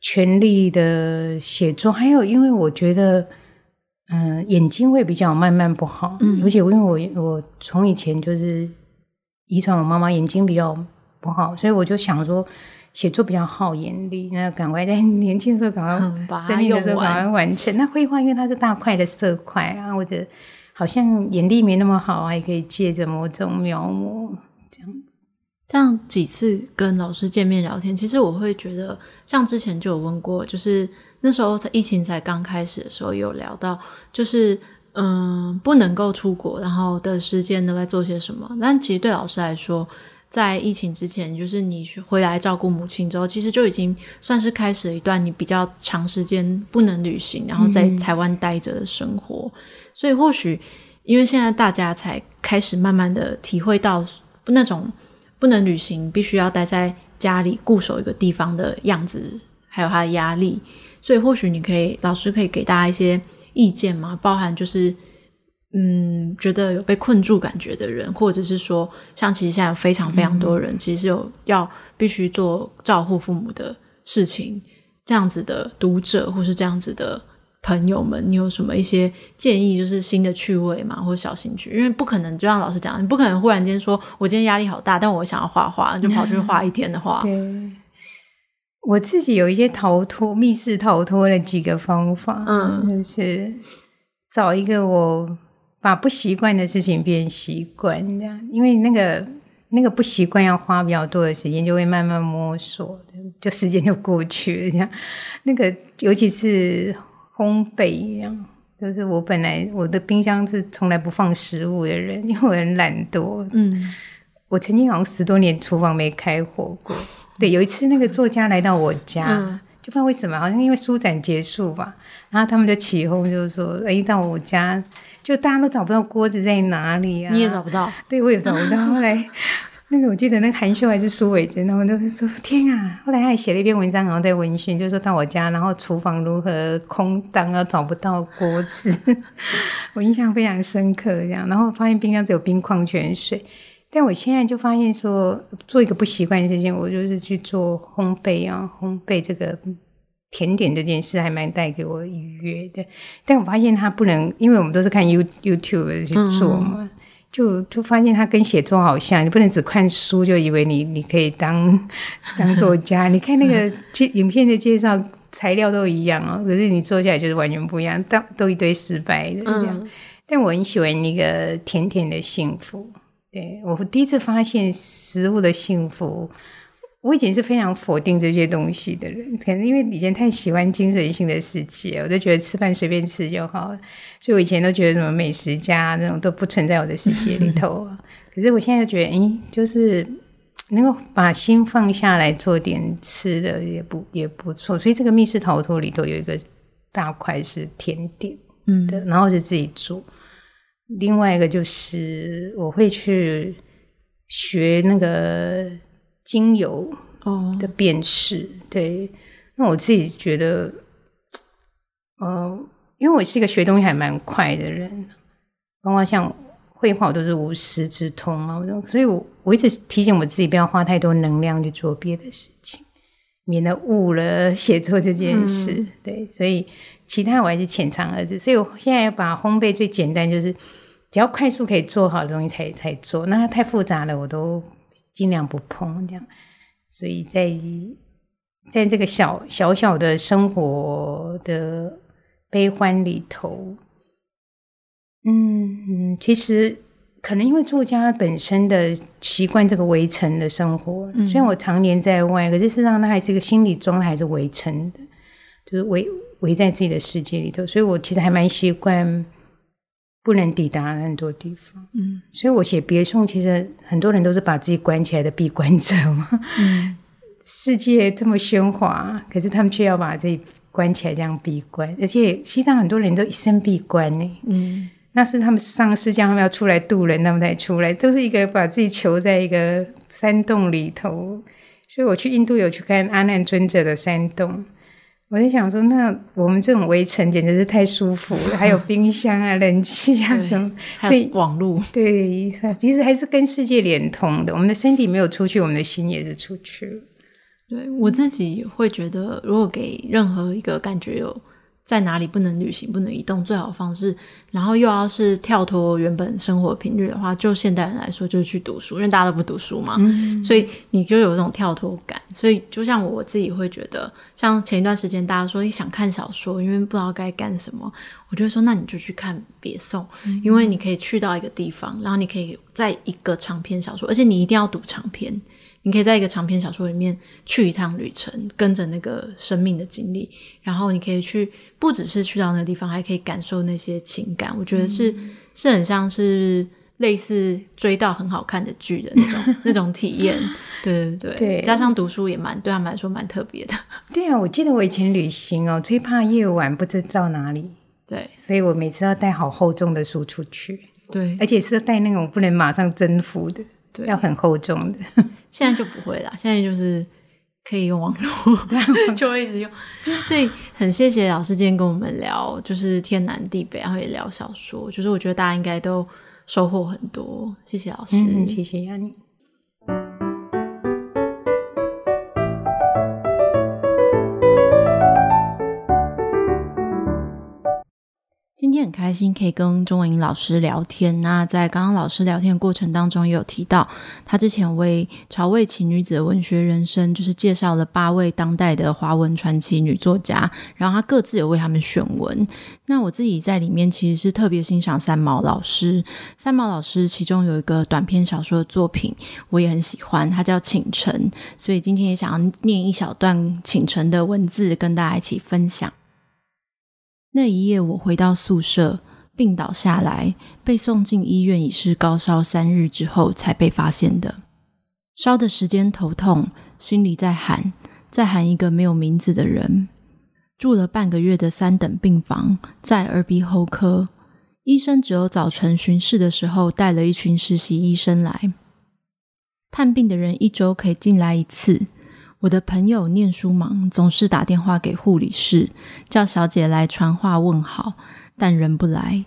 全力的写作。还有，因为我觉得，嗯、呃，眼睛会比较慢慢不好，嗯、而且因为我我从以前就是遗传我妈妈眼睛比较。不好，所以我就想说，写作比较耗眼力，那赶快在年轻的时候赶快，生命的时候赶快完成。那绘画因为它是大块的色块啊，或者好像眼力没那么好啊，也可以借着某种描摹。这样几次跟老师见面聊天，其实我会觉得，像之前就有问过，就是那时候在疫情才刚开始的时候，有聊到，就是嗯，不能够出国，然后的时间都在做些什么。但其实对老师来说，在疫情之前，就是你回来照顾母亲之后，其实就已经算是开始了一段你比较长时间不能旅行，然后在台湾待着的生活。嗯、所以或许因为现在大家才开始慢慢的体会到那种不能旅行，必须要待在家里固守一个地方的样子，还有他的压力。所以或许你可以，老师可以给大家一些意见嘛，包含就是。嗯，觉得有被困住感觉的人，或者是说，像其实现在有非常非常多人，其实有要必须做照顾父母的事情，这样子的读者或是这样子的朋友们，你有什么一些建议？就是新的趣味嘛，或者小兴趣？因为不可能就像老师讲，你不可能忽然间说，我今天压力好大，但我想要画画，就跑去画一天的画。对，我自己有一些逃脱、密室逃脱的几个方法，嗯，就是找一个我。把不习惯的事情变习惯，这样，因为那个那个不习惯要花比较多的时间，就会慢慢摸索，就时间就过去了。这样，那个尤其是烘焙一样，就是我本来我的冰箱是从来不放食物的人，因为我很懒惰。嗯，我曾经好像十多年厨房没开火过。对，有一次那个作家来到我家，嗯、就不知道为什么，好像因为书展结束吧，然后他们就起哄，就是说，哎，到我家就大家都找不到锅子在哪里啊？你也找不到？对，我也找不到。后来。那个我记得，那个韩秀还是苏伟珍，他们都是说天啊！后来他还写了一篇文章，然后在文讯，就是说到我家，然后厨房如何空荡啊，找不到锅子，我印象非常深刻。这样，然后发现冰箱只有冰矿泉水。但我现在就发现说，做一个不习惯的事情，我就是去做烘焙啊，烘焙这个甜点这件事还蛮带给我愉悦的。但我发现它不能，因为我们都是看 You YouTube 去做嘛。就就发现它跟写作好像，你不能只看书就以为你你可以当当作家。你看那个介影片的介绍，材料都一样哦，可是你做下来就是完全不一样，都都一堆失败的这样。嗯、但我很喜欢那个甜甜的幸福，对，我第一次发现食物的幸福。我以前是非常否定这些东西的人，可能因为以前太喜欢精神性的世界，我就觉得吃饭随便吃就好了，所以我以前都觉得什么美食家那种都不存在我的世界里头。可是我现在觉得，诶，就是能够把心放下来做点吃的也不也不错。所以这个密室逃脱里头有一个大块是甜点，嗯的，然后是自己做。另外一个就是我会去学那个。精油哦的辨识，oh. 对，那我自己觉得，呃，因为我是一个学东西还蛮快的人，包括像绘画我都是无师自通嘛，所以我我一直提醒我自己不要花太多能量去做别的事情，免得误了写作这件事。嗯、对，所以其他我还是浅尝而止。所以我现在要把烘焙最简单，就是只要快速可以做好的东西才才做，那它太复杂了，我都。尽量不碰这样，所以在在这个小小小的生活的悲欢里头，嗯，其实可能因为作家本身的习惯这个围城的生活，虽然我常年在外，可是事实上他还是一个心理状态还是围城的，就是围围在自己的世界里头，所以我其实还蛮习惯。不能抵达很多地方，嗯，所以我写别送，其实很多人都是把自己关起来的闭关者嘛。嗯，世界这么喧哗，可是他们却要把自己关起来，这样闭关。而且西藏很多人都一生闭关呢，嗯，那是他们上师叫他们要出来渡人，他们才出来，都是一个把自己囚在一个山洞里头。所以我去印度有去看阿难尊者的山洞。我在想说，那我们这种围城简直是太舒服了，还有 冰箱啊、冷气啊什么，所以网络对，其实还是跟世界连通的。我们的身体没有出去，我们的心也是出去了。对，我自己会觉得，如果给任何一个感觉有。在哪里不能旅行、不能移动，最好的方式，然后又要是跳脱原本生活频率的话，就现代人来说，就是去读书，因为大家都不读书嘛，嗯、所以你就有这种跳脱感。所以就像我自己会觉得，像前一段时间大家说你想看小说，因为不知道该干什么，我就会说那你就去看《别送》，嗯，因为你可以去到一个地方，然后你可以在一个长篇小说，而且你一定要读长篇。你可以在一个长篇小说里面去一趟旅程，跟着那个生命的经历，然后你可以去，不只是去到那个地方，还可以感受那些情感。我觉得是、嗯、是很像是类似追到很好看的剧的那种 那种体验。对对对，对，加上读书也蛮对他们来说蛮特别的。对啊，我记得我以前旅行哦，最怕夜晚不知道哪里。对，所以我每次要带好厚重的书出去。对，而且是带那种不能马上征服的。对，要很厚重的，现在就不会啦。现在就是可以用网络，就会一直用。所以很谢谢老师今天跟我们聊，就是天南地北，然后也聊小说。就是我觉得大家应该都收获很多。谢谢老师，嗯、谢谢。今天很开心可以跟钟文英老师聊天。那在刚刚老师聊天的过程当中，也有提到他之前为潮味奇女子的文学人生，就是介绍了八位当代的华文传奇女作家，然后他各自有为他们选文。那我自己在里面其实是特别欣赏三毛老师。三毛老师其中有一个短篇小说的作品，我也很喜欢，它叫《倾城》。所以今天也想要念一小段《倾城》的文字，跟大家一起分享。那一夜，我回到宿舍，病倒下来，被送进医院，已是高烧三日之后才被发现的。烧的时间头痛，心里在喊，在喊一个没有名字的人。住了半个月的三等病房，在耳鼻喉科，医生只有早晨巡视的时候带了一群实习医生来。探病的人一周可以进来一次。我的朋友念书忙，总是打电话给护理室，叫小姐来传话问好，但人不来。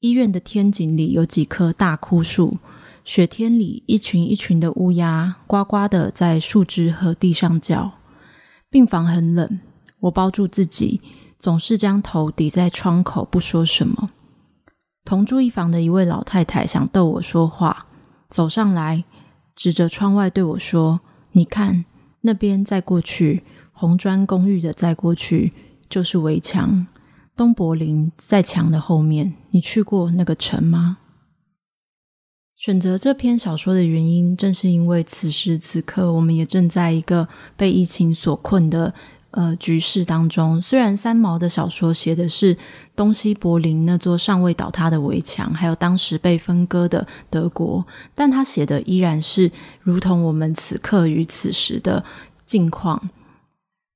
医院的天井里有几棵大枯树，雪天里一群一群的乌鸦呱呱的在树枝和地上叫。病房很冷，我包住自己，总是将头抵在窗口，不说什么。同住一房的一位老太太想逗我说话，走上来，指着窗外对我说：“你看。”那边再过去，红砖公寓的再过去就是围墙。东柏林在墙的后面，你去过那个城吗？选择这篇小说的原因，正是因为此时此刻，我们也正在一个被疫情所困的。呃，局势当中，虽然三毛的小说写的是东西柏林那座尚未倒塌的围墙，还有当时被分割的德国，但他写的依然是如同我们此刻与此时的境况。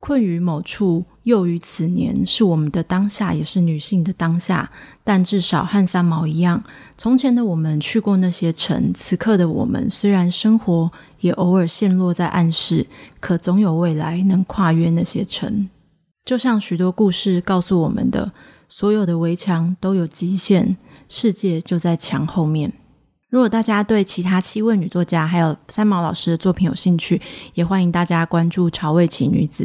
困于某处，又于此年，是我们的当下，也是女性的当下。但至少和三毛一样，从前的我们去过那些城，此刻的我们虽然生活，也偶尔陷落在暗室，可总有未来能跨越那些城。就像许多故事告诉我们的，所有的围墙都有极限，世界就在墙后面。如果大家对其他七位女作家还有三毛老师的作品有兴趣，也欢迎大家关注《潮味奇女子》。